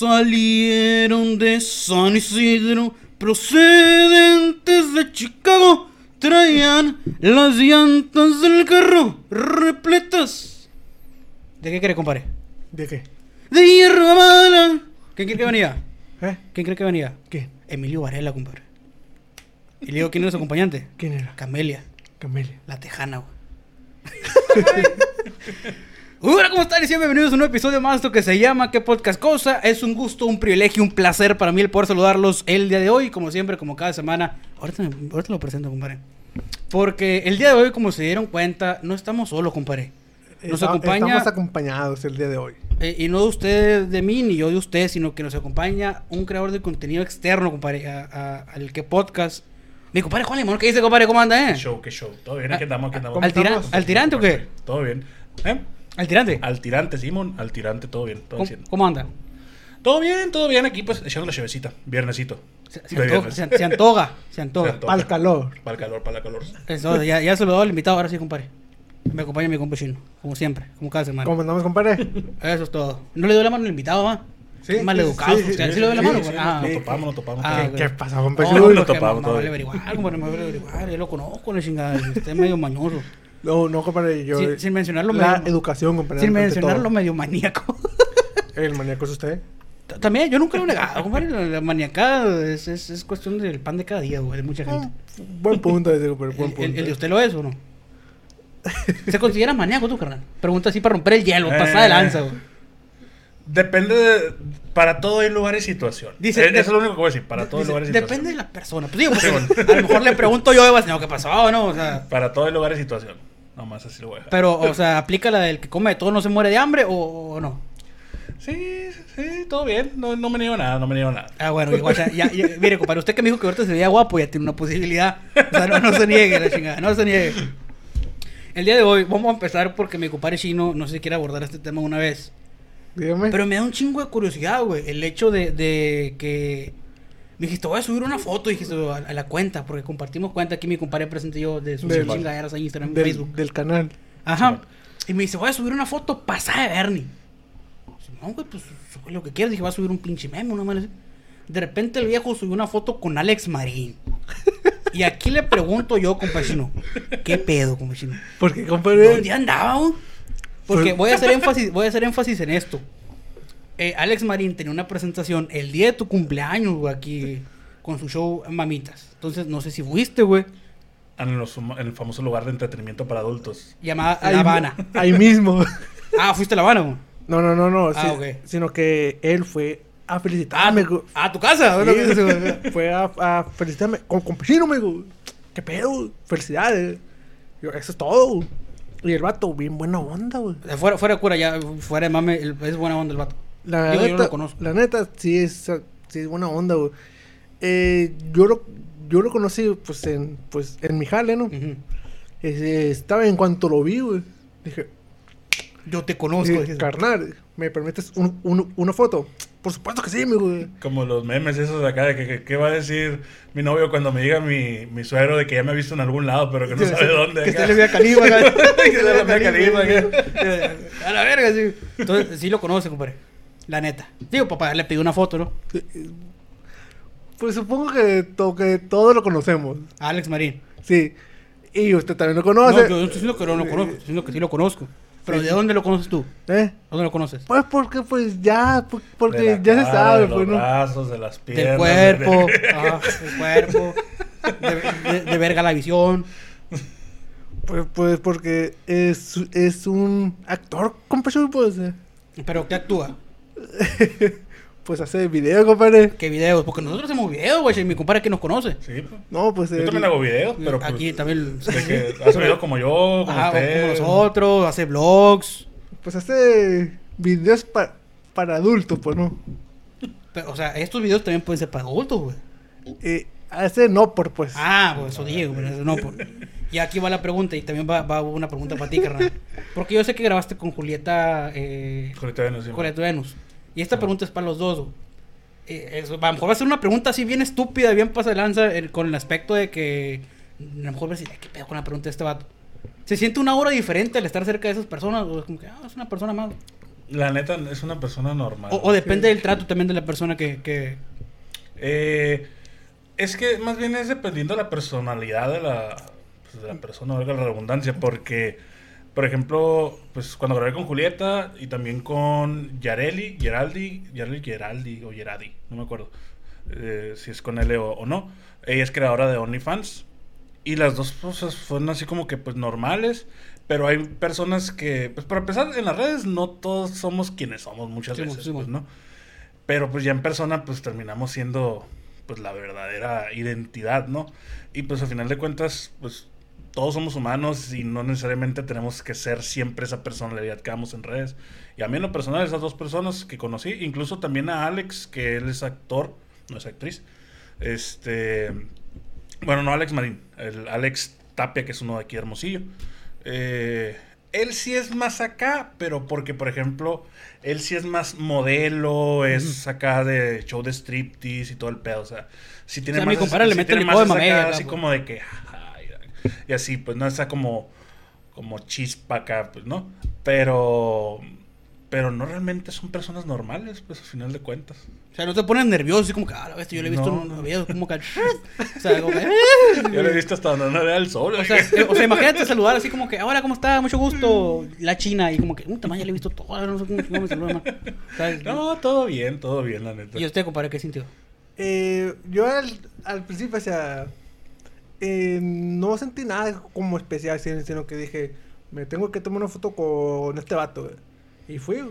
Salieron de San Isidro, procedentes de Chicago, traían las llantas del carro repletas. ¿De qué quiere, compadre? ¿De qué? De hierro bala. ¿Quién cree que venía? ¿Eh? ¿Quién cree que venía? ¿Qué? Emilio Varela, compadre. Y le digo, ¿quién es su acompañante? ¿Quién era? Camelia, Camelia. la tejana, güey. Hola, ¿cómo están? Y bienvenidos a un nuevo episodio más de esto que se llama ¿Qué podcast cosa? Es un gusto, un privilegio, un placer para mí el poder saludarlos el día de hoy, como siempre, como cada semana. Ahorita, me- ahorita lo presento, compadre. Porque el día de hoy, como se dieron cuenta, no estamos solos, compadre. Nos Está- acompaña, Estamos acompañados el día de hoy. eh, y no de ustedes, de mí, ni yo de ustedes, sino que nos acompaña un creador de contenido externo, compadre, a- a- al que podcast. Mi compadre Juan Limón, ¿qué dice, compadre? ¿Cómo anda, eh? ¿Qué show, qué show? ¿Todo bien? Aquí andamos, aquí andamos. ¿Cómo ¿Al, tira- estamos? ¿Al tirante o qué? ¿Todo bien? ¿Eh? ¿Al tirante? Al tirante, Simón, al tirante, todo bien, todo ¿Cómo, bien. cómo anda? Todo bien, todo bien, aquí pues echando la chevecita, viernesito. Se, se antoja, se, se antoja, se antoja. Para el calor. Para el calor, para el calor. Eso, ya, ya se lo doy al invitado, ahora sí, compadre. Me acompaña mi compa chino, como siempre, como cada semana. ¿Cómo andamos, compadre? Eso es todo. No le doy la mano al invitado, ¿va? Sí, Mal educado. sí, sí, ¿usted sí, sí le doy la mano? sí, güey? sí, Ah, Nos topamos, nos topamos. Ah, ¿Qué, pasa, compa? No, no, lo topamos no, vale averiguar, compadre, me vale averiguar. Yo lo conozco, la chingada. Usted es medio mañoso. No, no, compadre. Yo, Sin- sin mencionarlo, La medio- educación, compadre. Sin ante mencionarlo, todo. medio maníaco. El maníaco es usted. T- También, yo nunca lo he negado, compadre. La, la maniacada es, es, es cuestión del pan de cada día, güey, de mucha gente. Un Buen punto ese, compadre. Buen ¿El, punto. el- el de usted lo es o no? ¿Se considera maníaco tú, carnal? Pregunta así para romper el hielo, Eh. pasada de lanza, güey. Depende de... Para todo hay lugar y situación. Dice- Eh, eso es lo único que voy a decir, para todo hay Dice, lugar y situación. depende de la persona. Pues digo, porque a lo mejor le pregunto yo, Eva, señor, ¿qué pasó? ¿No? O sea, Para todo hay lugar y situación. Nomás así lo voy a dejar. pero, o sea, ¿aplica la del que come de todo no se muere de hambre o, o no? Sí, sí, todo bien. No, no me niego nada, no me niego nada. Ah, bueno, igual, ya, ya- ya- mire, compadre, usted que me dijo que ahorita se veía guapo, ya tiene una posibilidad. O sea, no, no se niegue, la chingada, no se niegue. El día de hoy vamos a empezar porque mi compadre chino, no sé si quiere abordar este tema una vez. Dígame. Pero me da un chingo de curiosidad, güey. El hecho de, de que. Me dijiste, voy a subir una foto, dijiste, a, a la cuenta, porque compartimos cuenta aquí mi compadre presente yo de sus chingaderas a Instagram y del, Facebook. del canal. Ajá. Y me dice, voy a subir una foto pasada de Bernie. Dice, No, güey, pues sube lo que quieras. Dije, va a subir un pinche meme, una así. De repente el viejo subió una foto con Alex Marín. Y aquí le pregunto yo, compachino, ¿qué pedo, compachino? Porque, compadre. ¿Dónde andaba? güey? Porque voy a hacer énfasis, voy a hacer énfasis en esto. Eh, Alex Marín tenía una presentación el día de tu cumpleaños, güey, aquí con su show Mamitas. Entonces, no sé si fuiste, güey. En, los famo- en el famoso lugar de entretenimiento para adultos. Llamada ahí- La Habana. Ahí mismo. Ah, fuiste a La Habana, güey. No, no, no, no. Ah, ok. Sino que él fue a Ah, felicitarme. güey. a tu casa. fue a, a felicitarme con compañero, me ¿qué pedo? Felicidades. Yo, eso es todo. Y el vato, bien buena onda, güey. Fuera, fuera de cura, ya, fuera de mame, el- es buena onda el vato. La Digo, neta, yo no lo conozco. La neta, sí es, sí es buena onda, güey. Eh, yo lo, yo lo conocí, pues, en, pues, en mi jale, ¿no? Ujú. Ese, estaba en cuanto lo vi, güey. Dije, Yo te conozco. dije, carnal, ¿me permites un- un- una foto? Por supuesto que sí, mi güey. Como los memes esos de acá, de que, que- ¿qué va a decir mi novio cuando me diga mi, mi suegro de que ya me ha visto en algún lado, pero que no Sí, sabe sí, dónde? Que acá? se le vea califa. Que se le vea califa, A la verga, sí. Entonces, sí lo conoce, compadre. La neta. Digo, papá, le pidió una foto, ¿no? Pues supongo que, to- que todos lo conocemos. Alex Marín. Sí. Y usted también lo No, conoce. yo no estoy diciendo que no lo conozco, estoy diciendo que sí lo conozco. Pero ¿de dónde lo conoces tú? ¿Eh? ¿Dónde lo conoces? Pues porque, pues ya, porque la ya se cara, sabe, de los pues, ¿no? brazos, de las piernas. Del cuerpo, del cuerpo, de, de- de verga la visión. Pues, pues porque es, es un actor, compadre, pues. eh. Pero ¿qué actúa? Pues hace video, compadre. ¿Qué videos? Porque nosotros hacemos videos, güey. Mi compadre que nos conoce. Sí, pues. No, pues Yo él- también hago videos, pero pues, Aquí también. de que hace videos como yo, como Ajá, usted. como nosotros, hace vlogs. pues hace videos pa- para adultos, pues no. Pero, o sea, estos videos también pueden ser para adultos, güey. A ese no por pues. Ah, pues eso digo, pero eso no. Por... Y aquí va la pregunta, y también va, va una pregunta para ti, carnal. Porque yo sé que grabaste con Julieta. Eh, Julieta Venus, sí. Julieta Venus. Y esta pregunta es para los dos. güey. Eh, a lo mejor va a ser una pregunta así bien estúpida, bien pasa de lanza, eh, con el aspecto de que. A lo mejor va a decir, "Ay, ¿qué pedo con la pregunta de este vato? ¿Se siente una hora diferente al estar cerca de esas personas? O es como que, ah, es una persona más. La neta es una persona normal. O, o depende del trato también de la persona que. que... Eh, es que más bien es dependiendo de la personalidad de la, pues, de la persona, valga la redundancia, porque, por ejemplo, pues cuando grabé con Julieta y también con Yareli, Geraldi, Yareli Geraldi o Geradi, no me acuerdo eh, si es con L o, o no, ella es creadora de OnlyFans y las dos cosas fueron así como que pues normales. Pero hay personas que, pues para empezar, en las redes no todos somos quienes somos muchas Sí, veces, sí, pues. ¿no? Pero pues ya en persona pues terminamos siendo pues la verdadera identidad, ¿no? Y pues al final de cuentas pues todos somos humanos y no necesariamente tenemos que ser siempre esa personalidad que damos en redes. Y a mí en lo personal esas dos personas que conocí, incluso también a Alex, que él es actor, no es actriz. Este, bueno, no Alex Marín, el Alex Tapia, que es uno de aquí Hermosillo. Eh, él sí es más acá, pero porque, por ejemplo, él sí es más modelo, es acá de show de striptease y todo el pedo. O sea, sí tiene O sea, más. mi compadre le mete de esa mamey acá, así como de que. y así, pues no está como. Como chispa acá, pues, ¿no? Pero. Pero no realmente son personas normales, pues, al final de cuentas. O sea, no te pones nervioso, así como que, ah, la bestia, yo le he visto No, en un video, como que. o sea, como que. Yo lo he visto hasta donde no era el sol. O sea, eh, o sea, imagínate saludar así como que, hola, ¿cómo está? Mucho gusto. La China, y como que, puta madre, ya le he visto todo, no sé cómo, cómo me saluda, sea, no, todo bien, todo bien, la neta. Y usted, compadre, ¿qué sintió? Eh, yo al, al principio, o sea, eh, no sentí nada como especial, sino que dije, me tengo que tomar una foto con este vato. Y fui.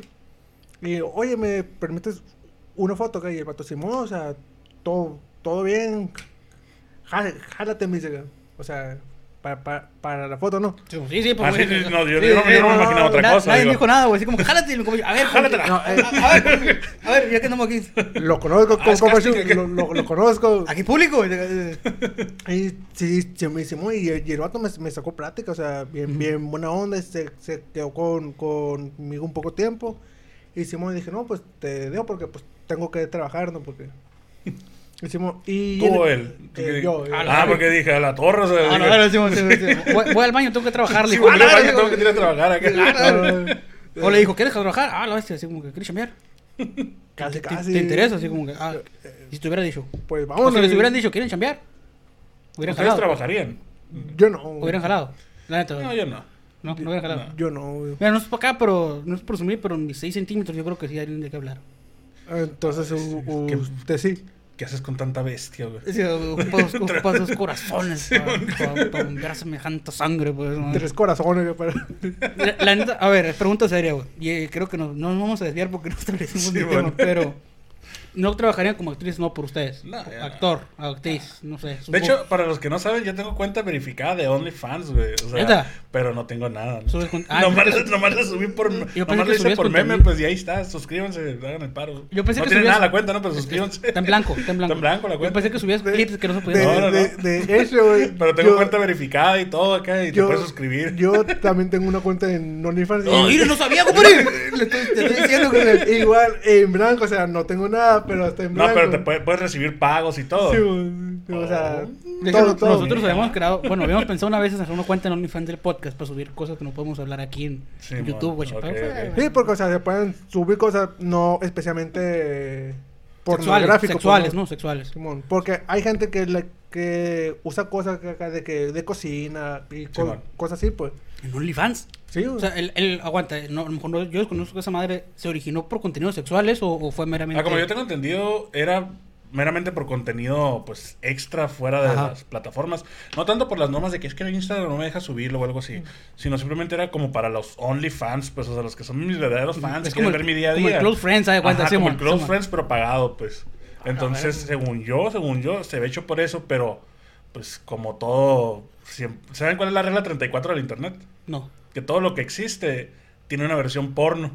Y, oye, ¿me permites una foto? Y el vato, Simón, o sea, todo, todo bien. Já- Jálate, me dice. O sea, para, para, para la foto, ¿no? Sí, sí, Ah, sí, no, yo, sí, yo no, sí, yo no me no, imaginaba otra na- cosa. Nadie digo. dijo nada, güey, así como que, jálate, como, a ver, Jálatela. como que- a, a ver, a ver, ya que estamos aquí. Lo conozco, Ah, casting, ¿qué? lo, lo, lo conozco. Aquí público. Y sí, sí, me hicimos, y, y el vato me, me sacó plática, o sea, bien, bien buena onda, se, se quedó con, conmigo un poco tiempo. Y Simón dije, no, pues te dejo porque pues tengo que trabajar, ¿no? Porque... Hicimos, y... Tú o él. eh, yo, eh, Ah, porque dije, a la torre. O sea, Ah, no, decimos, sí, sí, sí. Voy, voy al baño, tengo que trabajar. le sí, dijo, "Ah, la vaya, verga, tengo que ir a trabajar acá. O le dijo, ¿quieres trabajar? Ah, la bestia, así como que, ¿quieres chambear? Casi, ¿Te, casi. te interesa? Así como que, ah, y si te hubiera dicho. Pues O vamos. si les hubieran dicho, ¿quieren chambear? Hubieran ¿Ustedes jalado. trabajarían? Yo no. Hubieran jalado. La neta. No, yo no. No, no hubieran jalado. No. Yo no. Mira, no es para acá, pero no es por presumir, pero en mis 6 centímetros yo creo que sí hay alguien de qué hablar. Entonces, usted sí. ¿Qué haces con tanta bestia, güey? Decir, ocupas ocupas dos corazones para bombear semejante sangre, pues. ¿no? Tres corazones. güey, para- La, la neta, a ver, pregunta seria, güey. Y eh, creo que no, no nos vamos a desviar porque no establecimos Sí, el bueno. tema, pero no trabajarían como actriz, no por ustedes. No, ya no. Actor, actriz, no sé. De supongo. hecho, para los que no saben, yo tengo cuenta verificada de OnlyFans, güey. O sea, pero no tengo nada. ¿no? Subes con- ah, nomás, yo nomás la subí por, nomás que la hice por meme, pues y ahí está. Suscríbanse, hagan el paro. Yo pensé no que tiene subías- nada la cuenta, ¿no? Pero suscríbanse. Está en blanco, está en blanco. Está en blanco la Yo cuenta. pensé que subías De- clips que no se De, podían. No, no, de, no. de eso, güey. Pero tengo yo- cuenta verificada y todo acá y te puedes suscribir. Yo también tengo una cuenta en OnlyFans. ¡Oh, mira, no sabía, compadre! Le estoy diciendo que... Igual, en blanco, o sea, no tengo nada, pero está en no, blanco. pero te puede- puedes recibir pagos y todo. Sí, güey, o sea, De hecho, todo, todo. nosotros habíamos creado, bueno, habíamos pensado una vez en hacer una cuenta en OnlyFans del podcast para subir cosas que no podemos hablar aquí en Sí, en YouTube, güey. Sí, porque, o sea, se pueden subir cosas no especialmente pornográficas. sexuales, ¿no? Sexuales. Simón, porque hay gente que, le- que usa cosas de, que, de cocina y co- cosas así, pues. En OnlyFans. Sí, O sea, el, el aguanta, no, a lo mejor no- yo desconozco que esa madre se originó por contenidos sexuales o, o fue meramente. Ah, como yo tengo entendido, era meramente por contenido pues extra fuera de Ajá. las plataformas. No tanto por las normas de que es que Instagram no me deja subirlo o algo así, sino simplemente era como para los OnlyFans, pues, o sea, los que son mis verdaderos fans, Es quieren como ver el- mi día a como el día. Close Friends, ¿sabe cuánto? Ajá, Sí, como el Close sí. Friends, pero pagado, pues. Entonces, según yo, según yo, se ve hecho por eso, pero pues como todo... ¿Saben cuál es la regla 34 del Internet? No. Que todo lo que existe tiene una versión porno.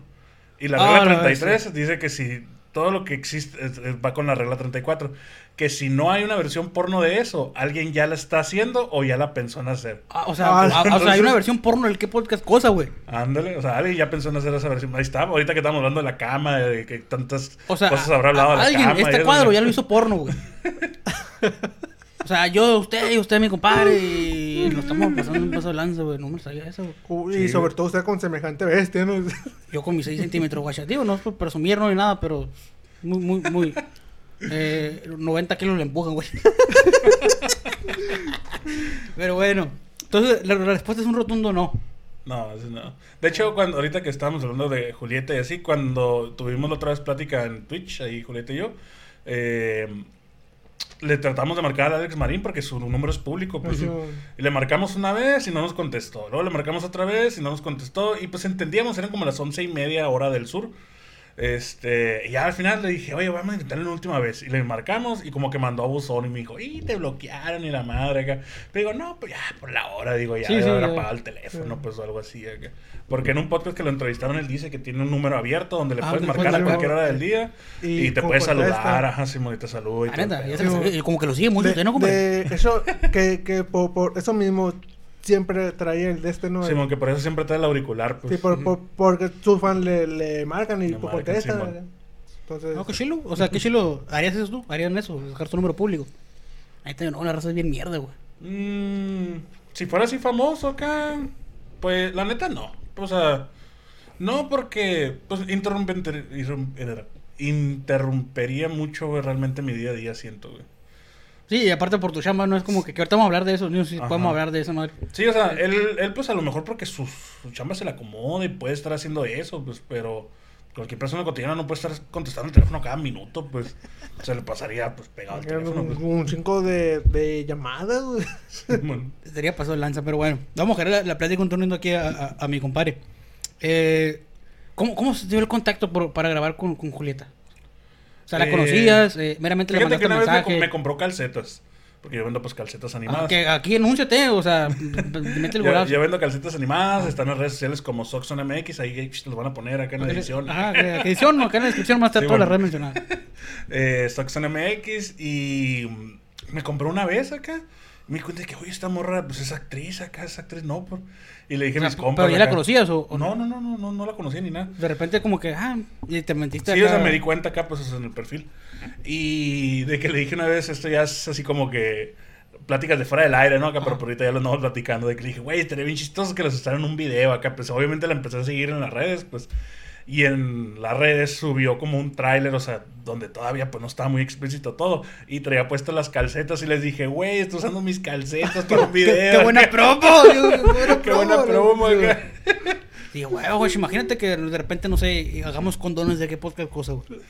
Y la Ah, regla la verdad, 33 dice que si todo lo que existe es- es- va con la regla 34. Que si no hay una versión porno de eso, alguien ya la está haciendo o ya la pensó en hacer. Ah, o sea, Ah, ah, o sea, hay una versión porno del qué podcast cosa, güey. Ándale, o sea, alguien ya pensó en hacer esa versión. Ahí está, ahorita que estamos hablando de la cama, de que tantas O sea, cosas habrá hablado de a- la alguien, cama. este cuadro ya lo hizo porno, güey. O sea, yo, usted y usted, mi compadre, y lo estamos pasando un paso de lanza, güey. No me sabía eso, güey. Uy, Sí, y sobre todo usted con semejante bestia, ¿no? Yo con mis 6 centímetros, guacha. Digo, no es por presumir, no ni nada, pero muy, muy, muy. Eh, 90 kilos le empujan, güey. pero bueno. Entonces, la, la respuesta es un rotundo no. No, eso no. De hecho, cuando ahorita que estábamos hablando de Julieta y así, cuando tuvimos la otra vez plática en Twitch, ahí Julieta y yo, eh, le tratamos de marcar a Alex Marín porque su número es público. Pues, y le marcamos una vez y no nos contestó. Luego le marcamos otra vez y no nos contestó. Y pues entendíamos, eran como las once y media hora del sur. Este, y ya al final le dije, oye, vamos a intentarlo una última vez. Y le marcamos y como que mandó a buzón y me dijo, y te bloquearon y la madre acá. Le digo, no, pues ya por la hora, digo, ya Sí, debe sí, haber ya. apagado el teléfono, pues o algo así. acá. Porque en un podcast que lo entrevistaron, él dice que tiene un número abierto donde le Ah, puedes marcar a cualquier hora del día y, Y te puedes saludar, ajá, Simón, y te saluda y neta, güey. sabía, como que lo sigue mucho de, usted, ¿no, compadre? eso, que, que por, por eso mismo siempre traía el de este, ¿no? Simón, que por eso siempre trae el auricular, pues. Sí, por, por- porque sus fans le, le marcan y Le marcan, contestan. Entonces, No, qué chilo. O sea, qué chilo. ¿Harías eso tú? ¿Harían eso? Dejar tu número público. Ahí está, no, la raza es bien mierda, güey. Mm, si fuera así famoso acá, pues la neta no. O sea, no porque pues interrumper- irrum- interrumpería mucho güey, realmente mi día a día, siento, güey. Sí, y aparte por tu chamba, no es como que, que ahorita vamos a hablar de eso, ni si Ajá. podemos hablar de esa madre. Sí, o sea, él, él pues a lo mejor porque su, su chamba se le acomoda y puede estar haciendo eso, pues, pero cualquier persona cotidiana no puede estar contestando el teléfono cada minuto, pues, se le pasaría pues pegado al teléfono. un, Pues. un cinco de, de llamadas, güey. Bueno, Sería pasado de lanza, pero bueno. Vamos a dejar la, la plática continuando aquí a, a- a mi compadre. Eh, ¿cómo, ¿Cómo se dio el contacto por- para grabar con, con Julieta? O sea, ¿la conocías? Eh, meramente le Fíjate que mandaste una vez me, compró calcetas, porque yo vendo pues calcetas animadas. Ah, que aquí enúnciate, o sea, mete el golazo. yo vendo calcetas animadas, están en las redes sociales como Soxon MX, ahí los van a poner acá en la edición. Ajá, edición, acá en la descripción más está Sí, todas las bueno. redes mencionadas. Eh, Soxon MX y mm, me compró una vez acá. Me di cuenta de que, oye, esta morra, pues es actriz acá, es actriz, no. Por... Y le dije a O mis sea, compas. ¿Pero ya la acá. conocías o, o No, no, no, no, no, no la conocía ni nada. De repente como que, ah, y te mentiste Sí, o acá. sea, me di cuenta acá, pues, en el perfil. Y de que le dije una vez, esto ya es así como que pláticas de fuera del aire, ¿no? Acá, pero por ahorita ya lo andamos platicando. De que le dije, güey, estaría bien chistoso que los estaran en un video acá. Pues obviamente la empecé a seguir en las redes, pues. Y en las redes subió como un tráiler, o sea, donde todavía pues no estaba muy explícito todo. Y traía puestas las calcetas y les dije, güey, estoy usando mis calcetas para un Qué, video. qué buena promo, Dios, qué buena Qué buena promo. Sí, güey, imagínate que de repente, no sé, hagamos condones de qué podcast cosa, güey.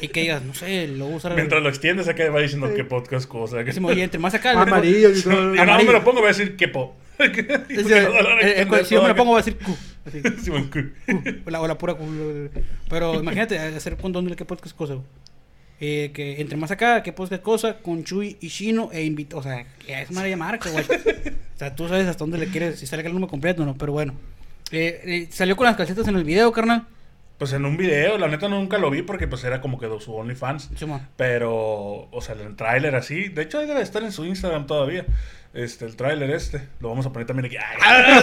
Y que digas, no sé, lo voy a usar. Mientras lo extiendes acá va diciendo qué podcast cosa. Que se me oye, entre más acá. el- Amarillo y todo. Y no me lo pongo, voy a decir qué po. Eh, eh, si yo me lo pongo, voy a decir Q. Así. O la, o la pura Q. Pero imagínate, hacer condón de qué podcast cosa. Eh, que entre más acá, qué podcast cosa, con Chuy y Shino e invito. O sea, que es María Marca, güey. O sea, tú sabes hasta dónde le quieres, si sale el número completo o no, pero bueno. Eh, eh, salió con las calcetas en el video, carnal. Pues en un video, la neta nunca lo vi porque pues era como que de su OnlyFans. Pero, o sea, el tráiler así. De hecho, ahí debe estar en su Instagram todavía. Este, el tráiler este. Lo vamos a poner también aquí. Ah.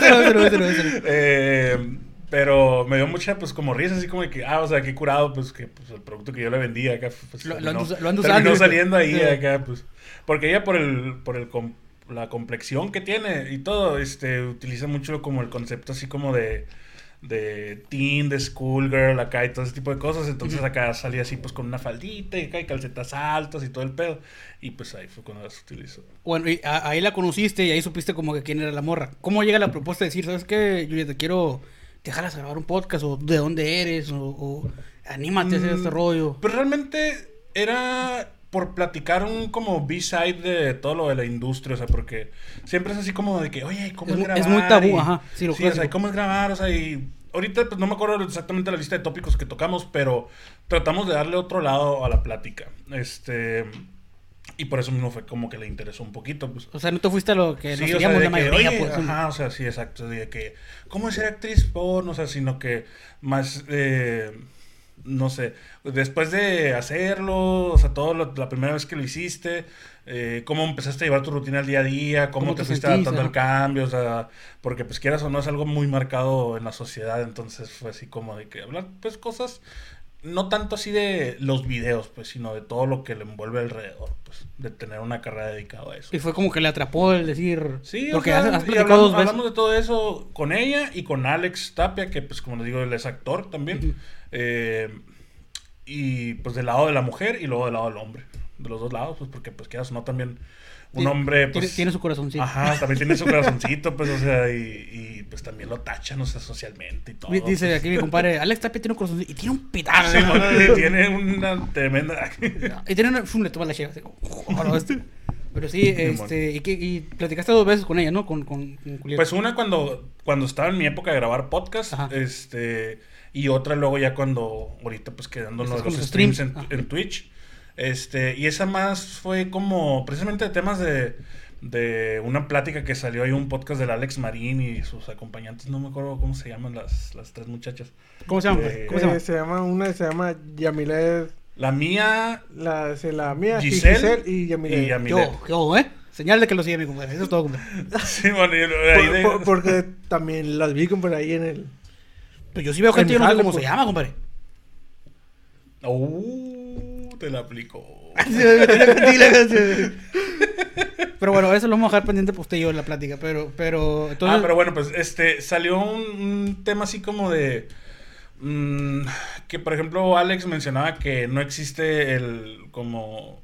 Eh, pero me dio mucha, pues, como risa, así como de que, ah, o sea, qué curado, pues, que pues, el producto que yo le vendía acá, pues, Lo- lo terminó- lo ando terminó saliendo ahí Sí. acá, pues, porque ella por el, por el, com- la complexión que tiene y todo, este, utiliza mucho como el concepto así como de, de teen, de schoolgirl, acá y todo ese tipo de cosas, entonces acá salía así, pues, con una faldita y acá y calcetas altas y todo el pedo, y pues ahí fue cuando las utilizó. Bueno, y a- ahí la conociste y ahí supiste como que quién era la morra. ¿Cómo llega la propuesta de decir, sabes qué, Julieta, quiero dejarlas a grabar un podcast o de dónde eres o, o anímate a hacer este Mm, rollo? Pero realmente era por platicar un como B-side de todo lo de la industria, o sea, porque siempre es así como de que, oye, ¿cómo Es es, mu- es grabar? muy tabú, Y- ajá, sí, lo sí o sea, clásico. ¿y ¿cómo es grabar? O sea, y ahorita pues no me acuerdo exactamente la lista de tópicos que tocamos, pero tratamos de darle otro lado a la plática. Este, y por eso mismo fue como que le interesó un poquito, pues. O sea, no te fuiste a lo que Sí, nos o sea, de la que, mayoría, oye, pues. ajá, o sea, sí, exacto, de que, ¿cómo es ser actriz porno? O sea, sino que más, eh, no sé, después de hacerlo, o sea, todo lo- la primera vez que lo hiciste, eh, cómo empezaste a llevar tu rutina al día a día, cómo, ¿Cómo te, te fuiste sentís, adaptando al cambio, o sea, porque pues quieras o no es algo muy marcado en la sociedad, entonces fue así como de que hablar pues cosas, no tanto así de los videos, pues, sino de todo lo que le envuelve alrededor, pues, de tener una carrera dedicada a eso. Y fue como que le atrapó el decir. Sí, porque o sea, has, has y platicado hablamos, dos veces. hablamos de todo eso con ella y con Alex Tapia, que pues como les digo, él es actor también. Eh, y pues del lado de la mujer y luego del lado del hombre. De los dos lados, pues porque pues quieras o no también un Tiene- hombre tiene, pues... tiene su corazoncito. Ajá, también tiene su corazoncito, pues, o sea, y, y, pues también lo tachan, o sea, socialmente y todo. Di- Dice pues. aquí mi compadre, Alex Tapia tiene un corazoncito y tiene un pitazo. Sí, y tiene una tremenda... Y tiene una. Fum, le toma la cheva. así como, "Oh, no, este". Pero sí, este. Y, que, y platicaste dos veces con ella, ¿no? Con, con, con. Pues una cuando, cuando estaba en mi época de grabar podcast, Ajá. este, y otra luego ya cuando, ahorita pues Estás los, streams, streams, en, ajá. en Twitch, este, y esa más fue como precisamente de temas de, de una plática que salió ahí un podcast del Alex Marín y sus acompañantes, no me acuerdo cómo se llaman las, las tres muchachas. ¿Cómo se llama? eh, ¿Cómo se llama? Eh, se llama una se llama Yamilet, La mía la, se la mía, Giselle Giselle y Yamilet. y Yamilet. Yo, yo, ¿eh? Señal de que lo sigue mi compadre. Eso es todo, compadre. Sí, bueno, y ahí Por- de- por- porque también las vi por ahí en el. Pero yo sí veo gente, En yo no sé cómo pues. se llama, compadre. Uh, te la aplicó. Pero bueno, eso lo vamos a dejar pendiente posterior la plática. Pero, pero, entonces. ah, pero bueno, pues este salió un, un tema así como de mm, que por ejemplo Alex mencionaba que no existe el como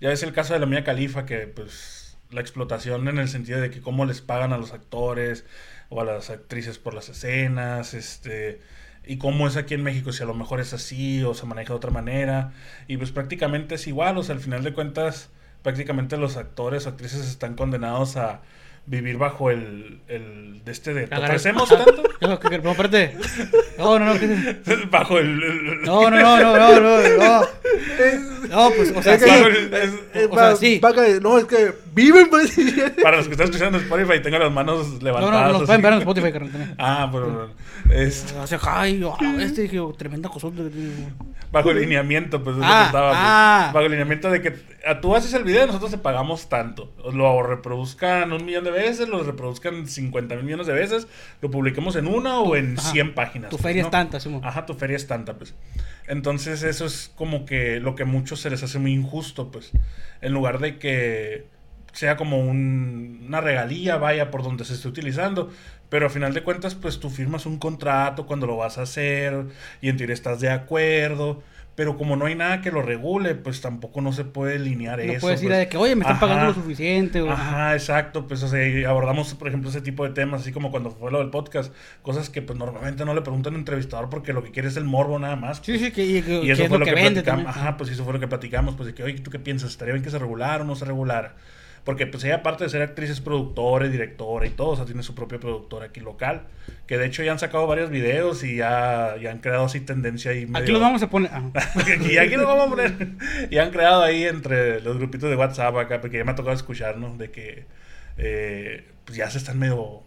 ya ves el caso de la mía Califa que pues la explotación en el sentido de que cómo les pagan a los actores o a las actrices por las escenas, este y cómo es aquí en México, si a lo mejor es así o se maneja de otra manera. Y pues prácticamente es igual, o sea, al final de cuentas, prácticamente los actores o actrices están condenados a vivir bajo el, el de este de ¿te ofrecemos tanto? No, que- que- no, espérate. No, no, no. ¿qué es? bajo el, el- No, no, no, no, no, no, no. No, pues, o sea, Es sí. que- es- O sea, sí. va que- no, es que viven, pues. para los que están escuchando en Spotify tengo las manos No, levantadas. no, nos así. pueden ver en Spotify, carnal. Ah, pero es Hace ay, yo, ah, este dije, yo, tremenda cosa. bajo el lineamiento, pues es lo Ah, que estaba, pues. ah. bajo el lineamiento de que tú haces el video y nosotros te pagamos tanto. Lo reproduzcan un millón de veces, lo reproduzcan 50 mil millones de veces, lo publiquemos en una o en Ajá. 100 páginas. Tu pues, feria ¿no? es tanta, Simón. Ajá, tu feria es tanta, pues. Entonces eso es como que lo que a muchos se les hace muy injusto, pues. En lugar de que sea como un- una regalía, vaya, por donde se esté utilizando. Pero a final de cuentas, pues tú firmas un contrato cuando lo vas a hacer y en teoría estás de acuerdo. Pero como no hay nada que lo regule, pues tampoco no se puede linear No eso. puedes ir pues. a de que, oye, me están pagando Ajá. lo suficiente. O, Ajá, exacto, pues o sea, abordamos, por ejemplo, ese tipo de temas, así como cuando fue lo del podcast, cosas que pues normalmente no le preguntan a un entrevistador porque lo que quiere es el morbo nada más. Sí, sí, que, y, que- Y que eso es fue lo que, vende platicamos. también. Ajá, pues eso fue lo que platicamos, pues de que, oye, ¿tú qué piensas? ¿Estaría bien que se regulara o no se regulara? Porque pues ella aparte de ser actriz es productora directora y todo, o sea, tiene su propia productora aquí local, que de hecho ya han sacado varios videos y ya, ya han creado así tendencia ahí. Aquí medio- los vamos a poner. ah. y aquí lo vamos a poner. Y han creado ahí entre los grupitos de WhatsApp acá, porque ya me ha tocado escuchar, ¿no? De que eh, pues ya se están medio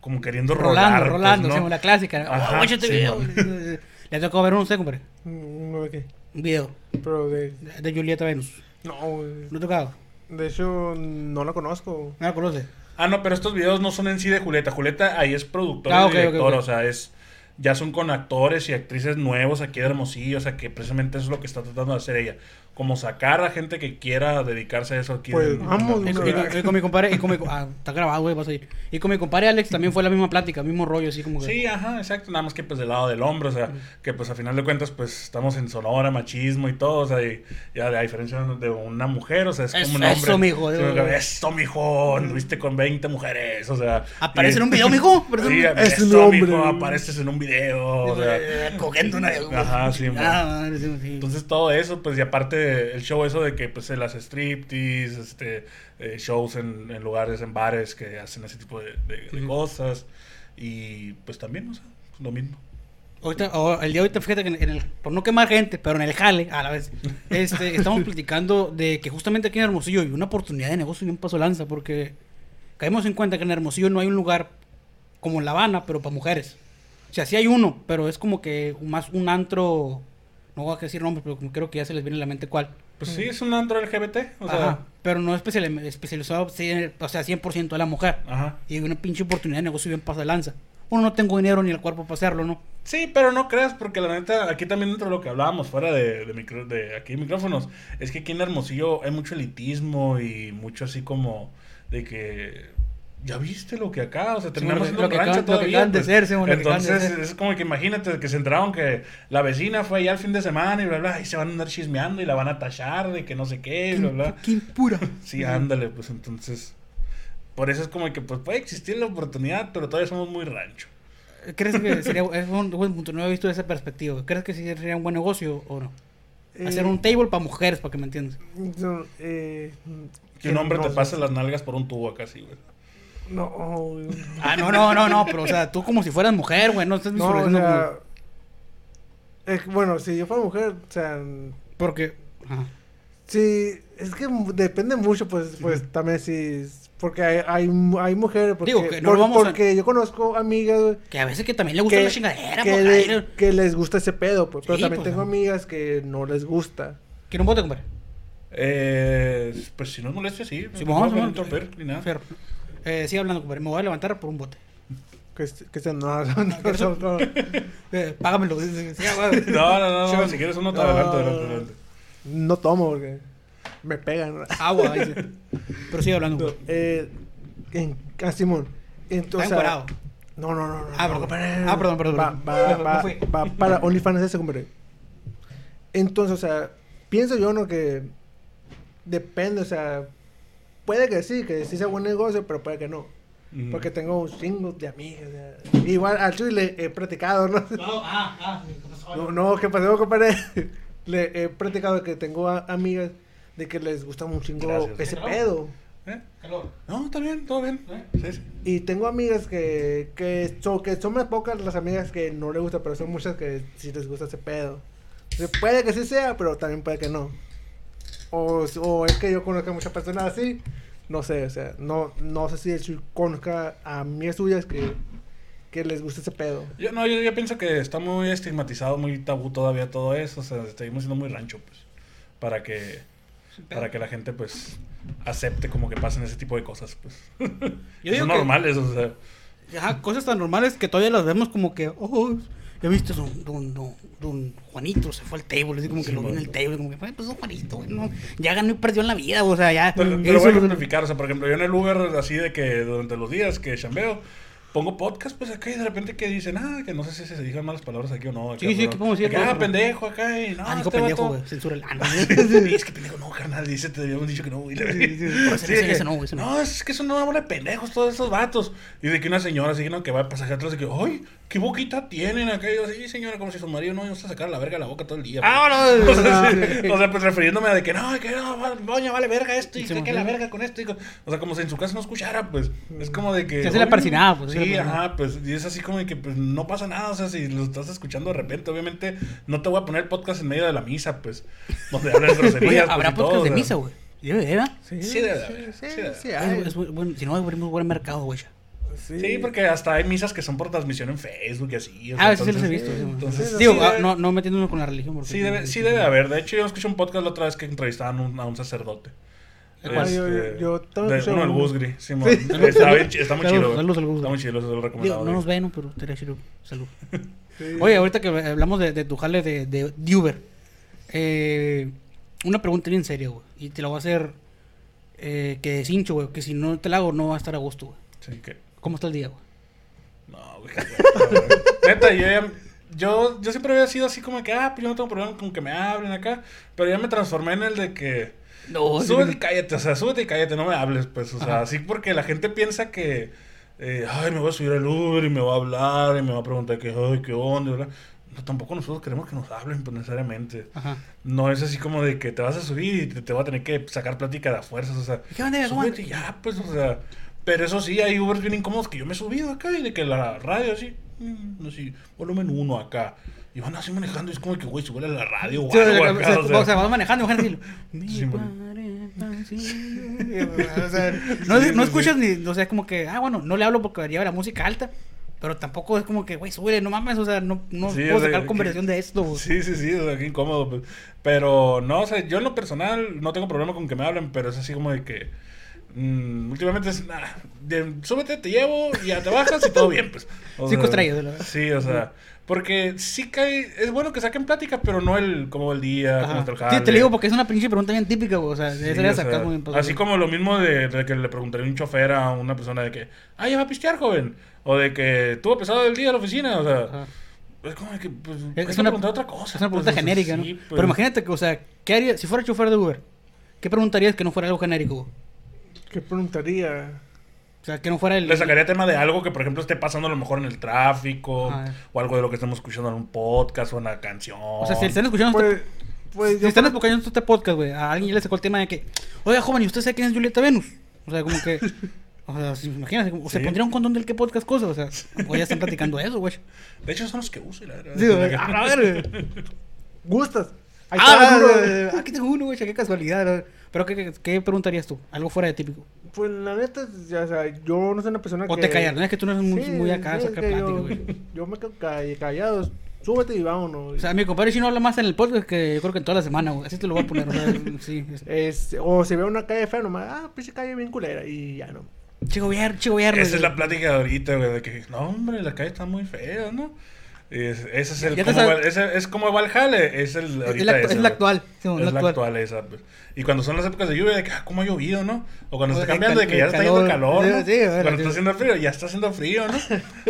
como queriendo Rolando, rolar. rolando, pues, sí, ¿no? la clásica. Ajá, este sí, video. man. Le tocó ver un sé, compadre. Mm, ¿de qué? Un video Pero de. de, de Julieta Venus. No, güey. ¿No tocaba? De hecho, no la conozco. No la conoce. Ah, no, pero estos videos no son en sí de Julieta. Julieta ahí es productora Ah, y directora, o sea, es ya son con actores y actrices nuevos aquí de Hermosillo, o sea, que precisamente eso es lo que está tratando de hacer ella, como sacar a gente que quiera dedicarse a eso aquí. Pues, vamos, Y, y y con mi compadre, y con mi, ah, está grabado, güey, vas a ir. Y con mi compadre Alex también fue la misma plática, mismo rollo, así como que. Sí, ajá, exacto, nada más que pues del lado del hombre, o sea, que pues a final de cuentas pues estamos en Sonora, machismo y todo, o sea, y ya a diferencia de una mujer, o sea, es Eso, como un hombre. eso, mijo, Sí, digo, Eso, mijo, anduviste con 20 mujeres, o sea. Aparece y- en un video, mijo. Sí, un- Es un eso, hombre. mijo, apareces en un video, o sea. Eh, Cogiendo una. Ajá, sí. Ah, madre, sí, sí. Entonces todo eso, pues y aparte el show eso de que pues las striptease, este, eh, shows en, en lugares, en bares que hacen ese tipo de, de- de Ujú. cosas y pues también, o sea, lo mismo. Ahorita, o- el día de ahorita, fíjate que en, en el, por no quemar gente, pero en el jale, a la vez, este, estamos platicando de que justamente aquí en Hermosillo hay una oportunidad de negocio y un paso lanza, porque caemos en cuenta que en Hermosillo no hay un lugar como en La Habana, pero para mujeres. O sea, sí hay uno, pero es como que más un antro no voy a decir nombres, pero como creo que ya se les viene a la mente cuál. Pues sí, es un antro LGBT. O sea, Ajá, pero no especial, especializado, o sea, 100% a la mujer. ajá. Y una pinche oportunidad de negocio bien pasa de lanza. Uno no tengo dinero ni el cuerpo para hacerlo, ¿no? Sí, pero no creas, porque la neta, aquí también dentro de lo que hablábamos fuera de, de, micro- de aquí micrófonos, es que aquí en Hermosillo hay mucho elitismo y mucho así como de que. ¿Ya viste lo que acá? O sea, terminamos lo siendo que rancho acaban- lo que todavía. pues. ser, lo de Entonces, ser. es como que imagínate que se enteraron que la vecina fue allá el fin de semana y bla, bla, y se van a andar chismeando y la van a tachar de que no sé qué, bla, bla. Qué impura. Sí, ándale, pues entonces. Por eso es como que pues puede existir la oportunidad, pero todavía somos muy rancho. ¿Crees que sería es un buen punto? No he visto esa perspectiva. ¿Crees que sí sería un buen negocio o no? Hacer Eh, un table para mujeres, para que me entiendas. no, eh, Que un hombre no te pase las nalgas por un tubo acá, sí, güey. No, güey. Ah, no, no, no, no, pero o sea, tú como si fueras mujer, güey, no estás no, o visualizando sea, como- es que, bueno, si yo fuera mujer, o sea, Porque. Ajá. sí, es que depende mucho, pues, pues también si, porque hay, hay, hay mujeres, porque, Digo, que no por- vamos a- porque yo conozco amigas, güey, Que a veces que también le gusta que, la chingadera, que, pues, le- que les gusta ese pedo, pues, pero Sí, también pues, tengo ajá. amigas que no les gusta. ¿Quiere un bote, compadre? Eh, pues si no es molestia, sí. Sí, no vamos, a vamos. Eh, sigue hablando, compadre. Me voy a levantar por un bote. Que, se- que se no, no, no, ¿quieres no, no. Eh, págamelo. No, no, no, si quieres uno, te adelante, adelante, adelante. No tomo porque me pegan. Agua, ahí sí. Pero sigue hablando, eh, en, ah, Simón. Entonces, Está. No, no, no. no Ah, no, perdón. compadre. Ah, perdón, perdón, Va, va, va, va para OnlyFans ese, compadre. Entonces, o sea, pienso yo, ¿no? Que depende, o sea, puede que sí, que sí sea buen negocio, pero puede que no. Mm. Porque tengo un chingo de sea, igual al Chuy le he practicado, ¿no? No, ah, ah. ¿qué pasó? No, no, ¿qué pasó, compadre? le he practicado que tengo a- amigas de que les gusta un chingo Gracias. ese pedo. ¿Eh? Calor. No, está bien, todo bien. ¿Eh? Sí, sí. Y tengo amigas que, que, son, que son más pocas las amigas que no les gusta, pero son muchas que sí les gusta ese pedo. O sea, puede que sí sea, pero también puede que no. O, o es que yo conozco a muchas personas así. No sé, o sea, no, no sé si el conozca a amigas suyas que, que les gusta ese pedo. Yo, no, yo, yo pienso que está muy estigmatizado, muy tabú todavía todo eso. O sea, seguimos siendo muy rancho, pues. Para que, para que la gente, pues, acepte como que pasen ese tipo de cosas, pues. digo Son que- normales, o sea. Ajá, cosas tan normales que todavía las vemos como que, oh, ya viste, don, don, don, don Juanito se fue al table, así como que Sí, lo vi en el table, como que, "Ay, pues don Juanito, no, ya ganó y perdió en la vida, o sea, ya. Pero, pero voy a ejemplificar, o sea, por ejemplo, yo en el Uber, así de que durante los días que chambeo, pongo podcast, pues acá y de repente que dicen, ah, que no sé si se digan malas palabras aquí o no. acá, Sí, sí, ¿qué podemos decir? de que, ah, pendejo acá y no, ah, dijo este pendejo, güey, censura el ano. Es que pendejo no, carnal, dice, te habíamos dicho que no, güey. que, no, no. no, es que son una bola de pendejos todos esos vatos. Y de que una señora así, ¿no? Que va a pasar atrás de que, ay, qué boquita tienen acá. Y yo, sí, señora, como si su marido no iba a sacar la verga de la boca todo el día. Ah, no, O sea, no, sí, o sea, pues refiriéndome a de que no, que no, doña vale verga esto y que, que la verga con esto. y con- o sea, como si en su casa no escuchara, pues es como de que. Se hace la "Oye, persinada, pues, Sí, persinada. ajá, pues y es así como de que pues no pasa nada. O sea, si lo estás escuchando de repente, obviamente no te voy a poner el podcast en medio de la misa, pues, donde hablas groserías. habrá pues, todo, podcast de o sea. misa, güey. Debe, debe, Sí, Sí de Sí, sí de sí. Es- es bueno, si no, abrimos buen mercado, güey. Sí. Sí, porque hasta hay misas que son por transmisión en Facebook y así. o Ah, sea, eso sí los he entonces- visto. sí, entonces, Digo, sí ah, debe- no, no metiéndonos con la religión. Porque Sí debe, sí debe haber. De hecho, yo escuché un podcast la otra vez que entrevistaban un- a un sacerdote. Este, yo también de- uno uno. Gusgri. Sí, está, muy chido. saludos al Gusgri. Está muy chido, se lo Digo, recomendaba. no nos ven, pero estaría chido. Salud. Sí. Oye, ahorita que hablamos de, de tu jale de, de, de Uber, eh, una pregunta bien seria, güey. Y te la voy a hacer eh, que de cincho, güey. Que si no te la hago, no va a estar a gusto, güey. Sí, que... ¿Cómo está el día, güey? No, güey. Neta, yo ya... Yo, yo siempre había sido así como que, ah, pues yo no tengo problema con que me hablen acá. Pero ya me transformé en el de que... No, súbete y cállate, o sea, súbete y cállate, no me hables, pues, o sea, así porque la gente piensa que, eh, ay, me voy a subir al Uber y me va a hablar y me va a preguntar que, ay, qué onda, ¿verdad? No, tampoco nosotros queremos que nos hablen, pues, necesariamente. Ajá. No es así como de que te vas a subir y te, te va a tener que sacar plática de a fuerzas, o sea, ¿Qué onda? ¿Cómo súbete y ya, pues, o sea, pero eso sí, hay Ubers bien incómodos que yo me he subido acá y de que la radio así, mm, así, volumen uno acá. Y van así manejando y es como que, güey, súbele a la radio Sí, algo o acá, sea, o sea. o sea, vas manejando, mujer, decirlo. Sí, O sea, no, no escuchas ni, o sea, es como que, ah, bueno, no le hablo porque lleva la música alta, Pero tampoco es como que, güey, súbele, no mames, o sea, no, no Sí, puedo sacar que- conversación de esto, güey. Sí, sí, sí, o sea, qué incómodo. Pues. Pero no, o sea, yo en lo personal no tengo problema con que me hablen, pero es así como de que. Mm, últimamente es, nah, de- súbete, te llevo, y ya te bajas y todo bien, pues. O Cinco estrellas, la verdad. Sí, o sea, porque sí cae, es bueno que saquen plática, pero no el, como el día, Ajá. como está el Sí, jale. te lo digo porque es una pinche pregunta bien típica, güey. O sea, Sí, o sea, sarcasmo bien así como lo mismo de, de que le preguntaría a un chofer a una persona de que, ah, ya va a pistear, joven. O de que tuvo pesado el día en la oficina, o sea. Ajá. Es como que, pues, Es, es una preguntar otra cosa. Es una pregunta pues, genérica, ¿no? sí, pues. Pero imagínate que, o sea, ¿qué harías si fuera chofer de Uber? ¿Qué preguntarías que no fuera algo genérico? güey? ¿Qué preguntaría? O sea, que no fuera el. Le sacaría tema de algo que, por ejemplo, esté pasando a lo mejor en el tráfico, Ajá. o algo de lo que estemos escuchando en un podcast o en una canción. O sea, si están escuchando Pues, este, pues si están escuchando este podcast, güey, a alguien ya le sacó el tema de que, oiga, joven, ¿y usted sabe quién es Julieta Venus? O sea, como que. O sea, si, imagínate, o se Sí. pondría un condón del qué podcast cosa, o sea, o ya están platicando eso, güey. De hecho, son los que uso, la verdad. Sí, güey, a la verga. ¿Gustas? Ahí Ah, está, uno, güey. eh, aquí tengo uno, güey, qué casualidad. ¿No? Pero, ¿qué, qué, qué preguntarías tú? Algo fuera de típico. Pues la neta, ya, o sea, yo no soy una persona O que... te callas, no es que tú no eres muy, Sí, muy acá, sí, sacar plática, yo, güey. yo me quedo ca- callado. Súbete y vámonos. O sea, mi compadre chino habla más en el podcast que yo creo que en toda la semana, güey. Así te lo voy a poner, o sea, sí. es- o si veo una calle fea, nomás, ah, pinche calle bien culera. Y ya no. Che gobierno, che gobierno. Esa es la plática de ahorita, güey, de que, no, hombre, la calle está muy fea, ¿no? Es- ese es el, sabes- va- ese es como va el jale, es el, Es ahorita ese, es la actual. sí, Es la actual. actual esa, pues. Y cuando son las épocas de lluvia, de que, ah, ¿cómo ha llovido, no? O cuando O está de cambiando, de que ya está haciendo calor. calor, ¿no? Sí, sí, bueno, Cuando está haciendo frío, ya está haciendo frío, ¿no?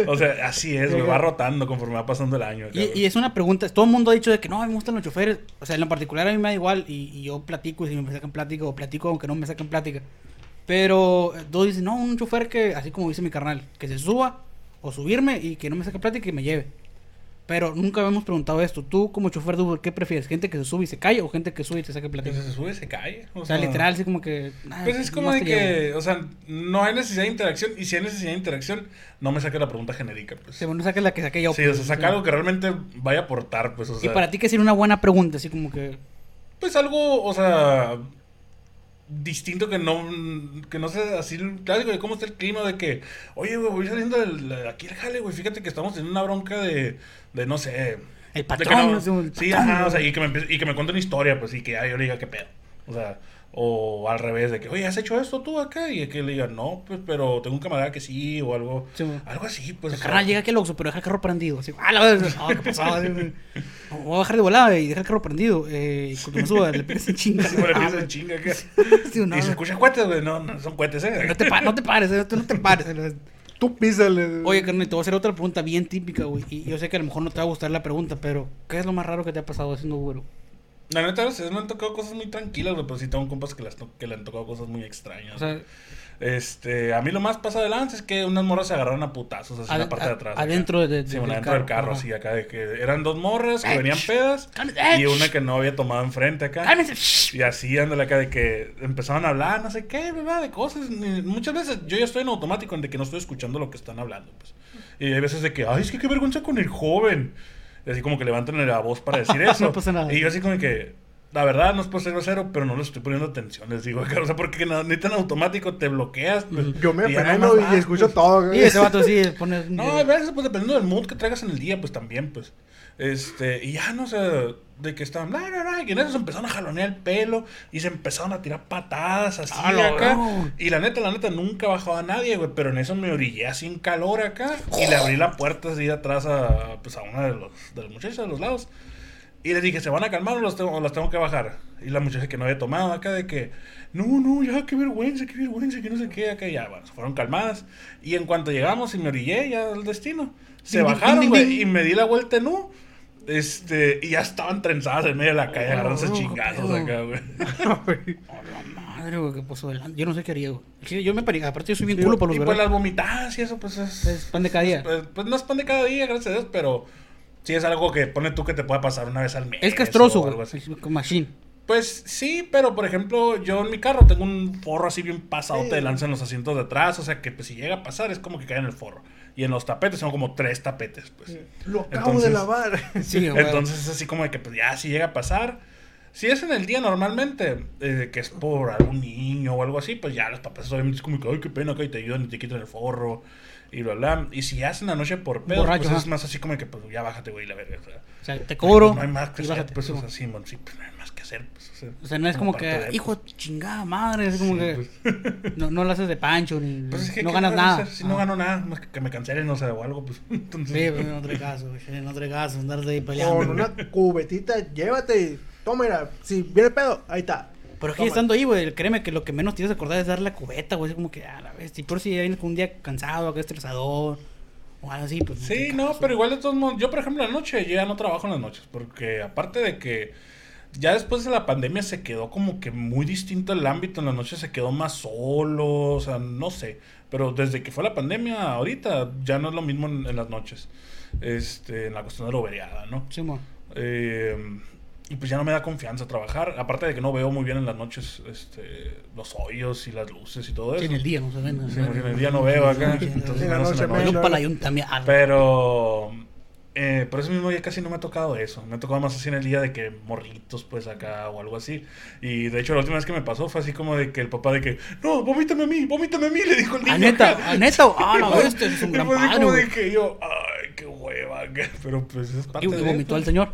O sea, así es, me va rotando conforme va pasando el año. Y, y es una pregunta, todo el mundo ha dicho de que no, me gustan los choferes. O sea, en lo particular a mí me da igual y, y yo platico y si me sacan plática o platico aunque no me saquen plática. Pero eh, todos dicen, no, un chofer que, así como dice mi carnal, que se suba o subirme y que no me saque plática y me lleve. Pero nunca habíamos preguntado esto. Tú como chofer de Uber, ¿qué prefieres? ¿Gente que se sube y se calle o gente que sube y te saque plática? Pues se sube, se cae. O sea, literal, así como que... ah, Pues es como de llevo. que, o sea, no hay necesidad de interacción. Y si hay necesidad de interacción, no me saque la pregunta genérica, pues. Sí, bueno, saques la que saqué yo. Sí, o pues, sea, saca sí. algo que realmente vaya a aportar, pues, o Y sea. para ti, ¿qué sería una buena pregunta? Así como que... Pues algo, o sea, distinto que no, que no sea así el clásico de cómo está el clima, de que, oye, güey, voy saliendo del, de aquí al jale, güey, fíjate que estamos en una bronca de, de no sé. El patrón, no- el sí, patrón, ajá, ¿no? o sea, y que me, y que me cuente una historia, pues, y que ya yo le diga qué pedo. O sea, o al revés, de que, oye, ¿has hecho esto tú acá? Y que le diga, no, pues, pero tengo un camarada que sí, o algo, Sí, algo así, pues. El carnal llega aquí al Oxxo, pero deja el carro prendido. Así, ah, la verdad, no, ¿qué pasó? Voy a bajar de volada y dejar el carro prendido. Eh, y cuando me suba, le pegas en chinga. Sí, bueno, Ah, empieza en chinga acá. sí, no, y se escucha cohetes, güey, no, no son cohetes, eh. no, te pa- no te pares, eh, tú no te pares. eh. Tú písale. Oye, carnal, te voy a hacer otra pregunta bien típica, güey. Y yo sé que a lo mejor no te va a gustar la pregunta, pero ¿qué es lo más raro que te ha pasado haciendo Uber? La neta, a veces me han tocado cosas muy tranquilas, pero sí tengo compas que, las que le han tocado cosas muy extrañas. O sea, este, a mí lo más pasa de lanza es que unas morras se agarraron a putazos así en la parte de atrás. adentro de- de- Sí, del bueno, adentro del carro, carro, ajá. sí, acá de que eran dos morras que venían pedas y una que no había tomado enfrente acá. Y así ándale acá de que empezaban a hablar, no sé qué, ¿verdad? De cosas. Muchas veces yo ya estoy en automático en de que no estoy escuchando lo que están hablando, pues. Y hay veces de que, ay, es que qué vergüenza con el joven. Y así como que levantan la voz para decir eso. No pasa nada. Y yo así como que, la verdad, no es por ser grosero, pero no le estoy poniendo atención, les digo. O sea, porque no, ni tan automático te bloqueas. pues, Yo me y escucho pues. todo. güey. Y ese vato sí pone. No, a veces, pues dependiendo del mood que traigas en el día, pues también, pues. Este, y ya no sé, de que estaban, bla, bla, bla, y en eso se empezaron a jalonear el pelo y se empezaron a tirar patadas así Ah, acá. verga. Y la neta, la neta, nunca bajaba a nadie, güey, pero en eso me orillé así en calor acá y le abrí la puerta así atrás a, pues, a una de los, de los muchachos de los lados. Y le dije, ¿se van a calmar o las tengo, o las tengo que bajar? Y la muchacha que no había tomado acá de que, no, no, ya, qué vergüenza, qué vergüenza, que no sé qué, acá ya, bueno, se fueron calmadas. Y en cuanto llegamos y me orillé ya al destino, se Ding, bajaron, güey, y me di la vuelta en U. Este, y ya estaban trenzadas en medio de la calle, agarrándose Oh, chingazos acá, güey. Oh, la madre, güey, qué pasó delante. Yo no sé qué haría, güey. Yo me paría. Aparte, yo soy bien culo por los y pues las vomitadas y eso, pues es. Es pan de cada día. Pues, pues no es pan de cada día, gracias a Dios, pero sí es algo que pone tú que te puede pasar una vez al mes. Es castroso, güey. Machine. Pues sí, pero por ejemplo, yo en mi carro tengo un forro así bien pasado Sí. de lanza en los asientos de atrás, o sea que pues si llega a pasar es como que cae en el forro. Y en los tapetes son como tres tapetes, pues. Lo acabo Entonces- de lavar. Sí. Entonces es así como de que pues ya si llega a pasar, Si es en el día normalmente, eh, que es por algún niño o algo así, pues ya los papás obviamente es como que, ay, qué pena, que te ayudan y te quitan el forro y bla, bla. Y si hacen la noche por pedo, Borracho, pues es más así como que, pues ya bájate, güey, la verga. O sea, O sea, te cobro. No hay más que hacer, pues, o sea, sí, mon, sí, pues no hay más que hacer, pues, o sea. O sea, no es como parte que, de, hijo de tu chingada madre, es como Sí, que pues. no, no lo haces de pancho, ni Pues es que, no ¿qué ganas nada. hacer? Si no Ah. gano nada, más que, que me cancelen, o sea, o algo, pues. Entonces, Sí, pues, en otro caso, güey, en otro caso, andarte ahí peleando. Con una cubetita, llévate y toma, mira, si viene pedo, ahí está. Pero es que estando ahí, güey, créeme que lo que menos tienes que acordar es dar la cubeta, güey. Es como que, a la vez, si por si vienes un día cansado, acá estresador, o algo así, pues. Sí, no, pero igual de todos modos, yo por ejemplo la noche, yo ya no trabajo en las noches, porque aparte de que ya después de la pandemia se quedó como que muy distinto el ámbito, en la noche se quedó más solo, o sea, no sé, pero desde que fue la pandemia ahorita ya no es lo mismo en, en las noches, este, en la cuestión de la overiada, ¿no? Sí, mo. Eh, y pues ya no me da confianza trabajar, aparte de que no veo muy bien en las noches este, los hoyos y las luces y todo Sí, eso. en el día no se ven. Sí, en el día no veo acá, entonces menos en la noche Pero eh, por eso mismo ya casi no me ha tocado eso. Me ha tocado más así en el día de que morritos, pues acá o algo así. Y de hecho, la última vez que me pasó fue así como de que el papá de que, no, vomítame a mí, vomítame a mí, le dijo el niño. A neta, acá. a neta, ah, no, este es un gran padre, como de que yo, ay, qué hueva. acá". Pero pues es parte Y, de y vomitó al señor.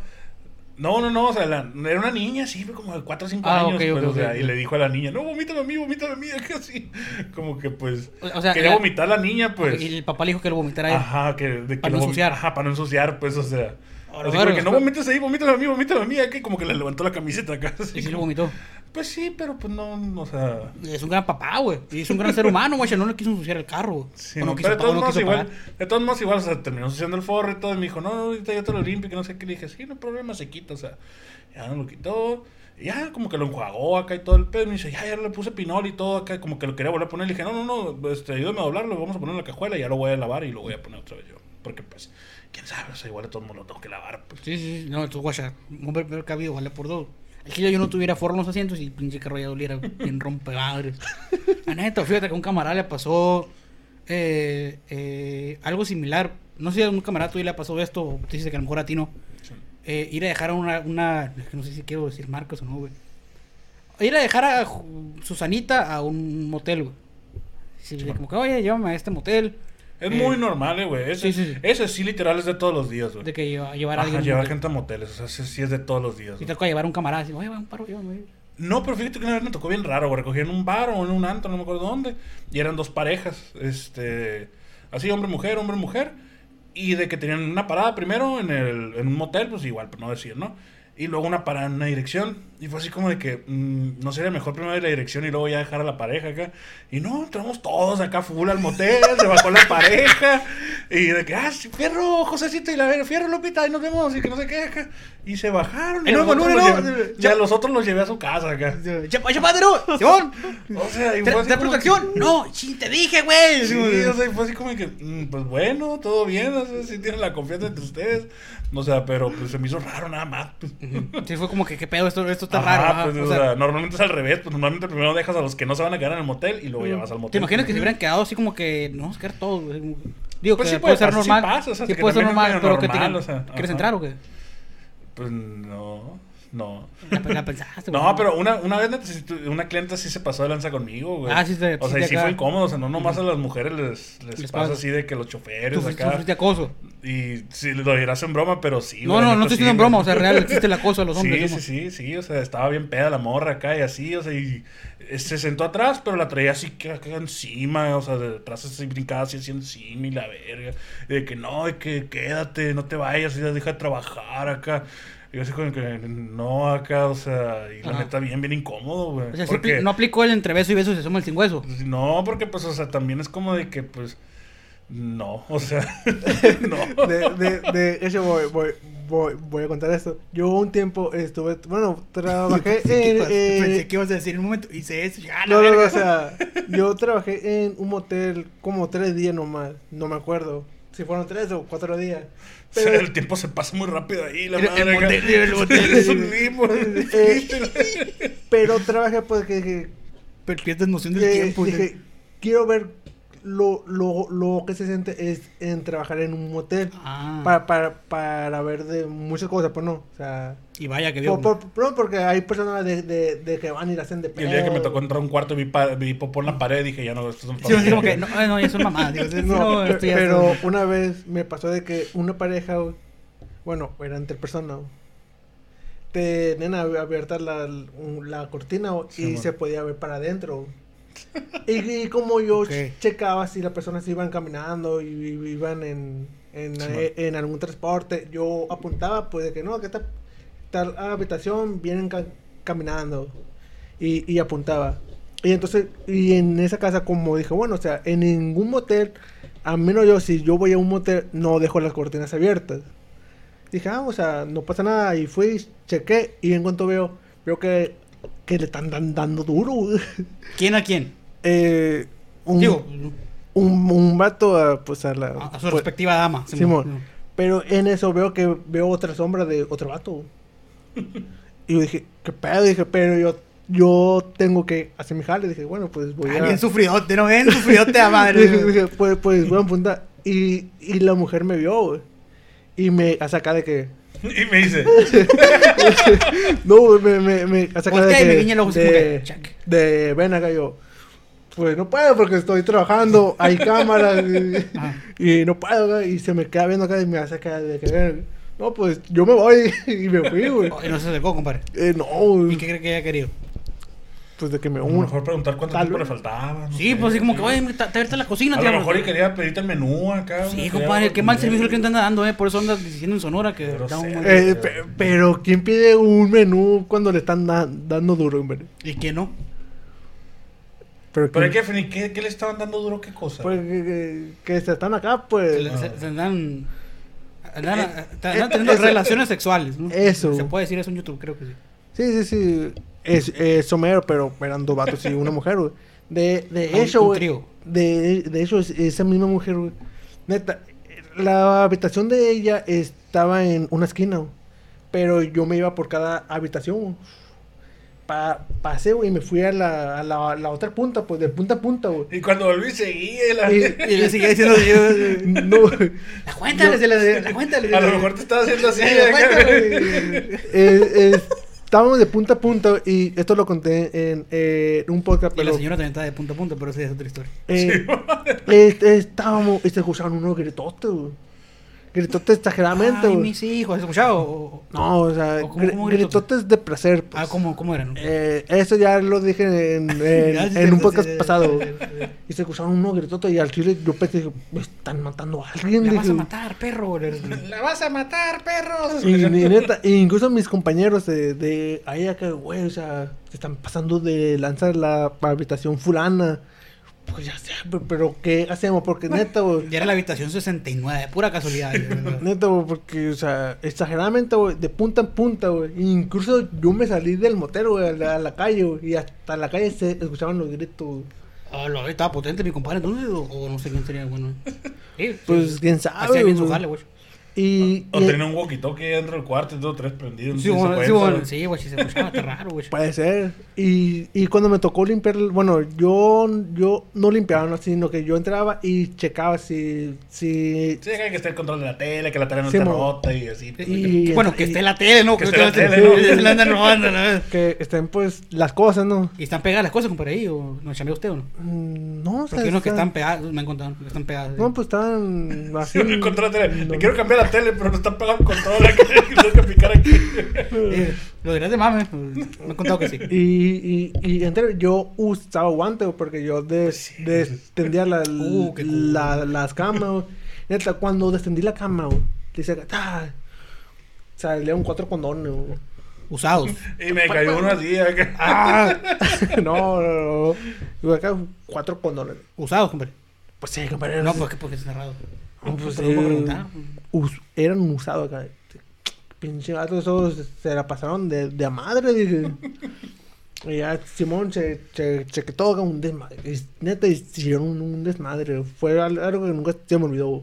No, no, no, o sea, la- era una niña, sí, fue como de 4 o 5 Ah, años. ok, pues, ok, o sea, y le dijo a la niña, no, vomítame a mí, vomítame a mí, acá así. Como que pues, O- o sea, quería vomitar la niña, pues. Y el papá le dijo que lo vomitara a él. Ajá, que, de que Para no lo ensuciar. Ajá, para no ensuciar, pues, o sea. Ahora, Así verga, como que no vomites ahí, vomítalo a mí, vomítalo a mí, que como que le levantó la camiseta acá. así Y sí lo como- vomitó. Pues sí, pero pues no, no, o sea. Es un gran papá, güey. Y es un gran ser humano, güey. No le quiso ensuciar el carro, güey. Sí, no, pero de todos modos igual, de todos modos igual, o sea, terminó ensuciando el forro y todo, y me dijo, no, no, ahorita yo te lo limpio, que no sé qué, le dije, sí, no hay problema, se quita, o sea, ya no lo quitó, y ya como que lo enjuagó acá y todo el pedo, y me dice, ya, ya le puse pinol y todo acá, como que lo quería volver a poner, le dije, no, no, no, este, ayúdame a doblarlo, lo vamos a poner en la cajuela, y ya lo voy a lavar y lo voy a poner otra vez yo, porque pues, quién sabe, o sea, igual de todos modos lo tengo que lavar, pues. Sí, sí, sí. No, entonces, guacha, un primer cabido vale por dos. Es que yo no tuviera forro en los asientos y el pinche carro ya doliera bien rompemadres. La neta, fíjate que a un camarada le pasó eh, eh, algo similar. No sé si a un camarada tuyo le pasó esto, o te dice que a lo mejor a ti no. Sí. Eh, ir a dejar a una, una. No sé si quiero decir marcas o no, güey. Ir a dejar a Susanita a un motel, güey. Sí, de como que, oye, llévame a este motel. Es Eh, muy normal, eh, güey, ese, sí, sí, sí. ese sí literal es de todos los días, güey. De que lleva- llevar a alguien. llevar gente a moteles, o sea, ese sí es de todos los días, Y güey. te toca llevar a un camarada así, oye, un paro, llévame. No, pero fíjate que una vez me tocó bien raro, güey. Recogí en un bar o en un antro, no me acuerdo dónde. Y eran dos parejas. Este. Así, hombre-mujer, hombre-mujer. Y de que tenían una parada primero en, el, en un motel, pues igual, pero no decir, ¿no? Y luego una parada en una dirección. Y fue así como de que, mm, no sería mejor primero ir a la dirección y luego ya dejar a la pareja acá. Y no, entramos todos acá full al motel, se bajó la pareja. Y de que, ah, fierro, Josecito y la verga, fierro, Lupita, y nos vemos, y que no sé qué acá. Y se bajaron. Y a no, a ya- los otros los llevé a su casa acá. ¡Chapa, chapadero! ¡Simón! O sea, y ¿Te, fue así protección? No, sí, te dije, güey. Sí, o sea, y fue así como que, mm, pues bueno, todo bien, o sea, si tienen la confianza entre ustedes. O sea, pero pues se me hizo raro nada más. pues. Sí, fue como que, ¿qué pedo? Esto, esto está Ajá, raro. ajá. pues, O o sea, sea, normalmente es al revés, pues normalmente primero dejas a los que no se van a quedar en el motel y luego ya vas al motel. ¿Te imaginas que se hubieran quedado así como que no vamos a quedar todos? güey? Digo, Pues que sí puede ser sí normal. pasa, o sea, sí que puede ser normal, pero que normal, te o sea, ¿Quieres ajá. entrar o qué? Pues no, no. La, la pensaste, güey. No, pero una, una vez una clienta sí se pasó de lanza conmigo, güey. Ah, sí te- O sí sea, y sí acá. fue incómodo, o sea, no nomás a las mujeres les, les, Les pasa pasa. así de que los choferes Tú acá. sufriste acoso. Y sí, lo dirás en broma, pero sí. No, güey, no, no estoy diciendo en broma. O sea, real existe el acoso a los hombres. Sí, sí, sí, sí, o sea, estaba bien peda la morra acá y así, o sea, y se sentó atrás, pero la traía así que acá encima, o sea, de atrás así brincaba así, así encima y la verga. Y de que no, de que quédate, no te vayas, ya deja de trabajar acá. Y yo así como que no acá, o sea, y la Ajá. neta bien, bien incómodo, güey. O sea, sí porque, no aplicó el entre beso y beso y se asoma el sin hueso. no, porque pues, o sea, también es como de que pues, no, o sea, no. De, de, de hecho, voy, voy, voy, voy a contar esto. Yo un tiempo estuve, bueno, trabajé en... Pensé eh, que ibas a decir en un momento. Hice eso. Ya, la no, no, no, o sea, yo trabajé en un motel como tres días nomás, no me acuerdo si fueron tres o cuatro días. O sea, Pero, el tiempo se pasa muy rápido ahí, la El- el madre. motel, el motel. Es un limbo. eh, pero trabajé porque dije, Pero pierdes noción del eh, tiempo. dije, quiero ver lo, lo, lo que se siente es en trabajar en un motel. Ah. Para, para, para ver de muchas cosas, pues no. O sea, Y vaya que vio. por, por- no, porque hay personas de, de, de que van y la hacen de Y el día que me pedo. tocó entrar a un cuarto y vi, pa- vi popó en la pared, dije, ya no, esto es un Sí, así como que, no, no, ya son mamadas. Digo, sí, No, no, pero es- una vez me pasó de que una pareja, bueno, era entre personas, tenían ab- abierta la, la cortina Sí, y se podía ver para adentro. Y, y como yo Ok. ch- checaba si las personas iban caminando y, y iban en, en, Sí, eh, en algún transporte, yo apuntaba pues de que no, que esta tal habitación vienen ca- caminando y, y apuntaba. Y entonces, y en esa casa como dije, bueno, o sea, en ningún motel, a menos yo, si yo voy a un motel, no dejo las cortinas abiertas. Dije, ah, o sea, no pasa nada. Y fui, chequé, y en cuanto veo, veo que, que le están dan- dando duro. ¿Quién a quién? Eh, un, Digo, un, un vato a, pues a la... a, su pues, respectiva dama. Simón. Pero en eso veo que veo otra sombra de otro vato. y yo dije, ¿qué pedo? Dije, pero yo, yo tengo que hacer mi jale. Dije, bueno, pues voy a... bien sufridote, ¿no? Bien sufridote a madre. dije, pues, pues voy a apuntar. Y, y la mujer me vio, güey. Y me acá de que... Y me dice, No, me, me, me hace acá de que... me guiña el ojo de, que, check. de, ven acá yo. Pues no puedo porque estoy trabajando, hay cámaras y, y no puedo, güey, y se me queda viendo acá y me hace acá de que, ven, no, pues yo me voy y me fui, güey. Oh, y no se acercó, compadre. Eh, no, ¿Y qué cree que haya querido? Pues de que me a lo uno. mejor preguntar cuánto Tal tiempo le faltaba. no Sí, sé, pues así como sí. que, oye, te te abierta la cocina, A tío. lo mejor y quería pedirte el menú acá. Sí, quería compadre, qué mal servicio el que comer. te anda dando, ¿eh? Por eso andas diciendo en Sonora que Pero da un sé. mal- Eh, pe- pero ¿quién pide un menú cuando le están da- dando duro, hombre? ¿Y quién no? Pero, Pero hay ¿quién- que definir ¿qué, qué le estaban dando duro, qué cosa. pues, que, que- que se están acá, Se, pues... le- se- se andan... Andan, Eh, andan eh, teniendo relaciones sexuales, ¿no? eso. Se puede decir eso en YouTube, creo que sí. Sí, sí, sí. Es, es somero, pero eran dos vatos y una mujer, güey. De, de hecho, güey. De, de hecho, es- esa misma mujer, güey. Neta, la habitación de ella estaba en una esquina, güey. Pero yo me iba por cada habitación, güey. Pa, pasé, güey, y me fui a la, a la, la otra punta, pues de punta a punta, güey. Y cuando volví seguí, la... Y- Y le sigue diciendo... No, güey. La cuenta, Yo- le- le- la cuenta. le- a lo mejor te estaba haciendo así. Eh, acá. cuéntame. Eh, eh, estábamos de punta a punta y esto lo conté en eh, un podcast, Y la pero señora también está de punto a punto, pero esa es otra historia. Eh, eh, eh, estábamos, y se escuchaban unos gritotes, güey. Gritotes exageradamente, Ay, mis hijos, ¿has escuchado? O- No, o sea, ¿O cómo- gri- cómo gritotes? gritotes de placer. pues. Ah, ¿cómo, cómo eran? Eh, eso ya lo dije en, en, Ya, sí, en sí, un podcast sí, pasado. Y se escuchaban unos gritotes y al chile yo pensé, dije, me están matando a alguien. La vas a matar, perro. ¡La vas a matar, perros! Y, y neta, e incluso mis compañeros de, de ahí acá, güey, o sea, se están pasando de lanzar la habitación fulana. Pues ya sé, pero, ¿qué hacemos? Porque neta, güey. Ya era la habitación 69, pura casualidad. Neta, güey, porque, o sea, exageradamente, güey, de punta en punta, güey. Incluso yo me salí del motel, güey, a la, a la calle, güey, y hasta la calle se escuchaban los gritos, güey. Ah, lo estaba potente mi compadre entonces, o, o no sé quién sería bueno. Sí, Pues, sí. quién sabe, Hacía bien su jale, güey. Y, O y- tenía un walkie-talkie dentro del cuarto y dos o tres prendidos. Sí, no bueno, se sí, puede, bueno, güey, si se escuchaba, raro, güey. puede ser. Y, y cuando me tocó limpiar, bueno, yo, yo no limpiaba, no, sino que yo entraba y checaba si, si, Sí, que hay que estar el control de la tele, que la tele no Sí, esté mo. rota y así. Y- bueno, que esté en la tele, ¿no? que esté en la tele, ¿no? ¿no? Se la andan robando, ¿no? que estén, pues, las cosas, ¿no? ¿Y están pegadas las cosas, compadre, ahí? ¿O no chamea usted o no? Mm, No, o sea, Porque unos que están- están pegadas, me han contado, que están pegadas. No, pues están así. Le quiero cambiar la tele, pero no está pegado el control. Aquí, tengo que picar aquí. Eh, lo dirás de mame, me han contado que sí. Y, y, y entre, yo usaba guantes porque yo des- descendía la, Uh, cool. la- las camas. Neta, cuando descendí la cama, dice que ¡ah! salieron cuatro condones. Usados. Y me cayó uno así. acá. ¡Ah! no, no, no. Acá cuatro condones. Usados, compadre. Pues sí, compadre. No, pues que porque es cerrado. Pues, ¿cómo eh, preguntar? us- eran usados acá. Pinche gato, esos se la pasaron de, de a madre, dije. Y ya Simón se, se, se quedó acá un desmadre. Y neta, hicieron un, un desmadre. Fue al- algo que nunca se me olvidó.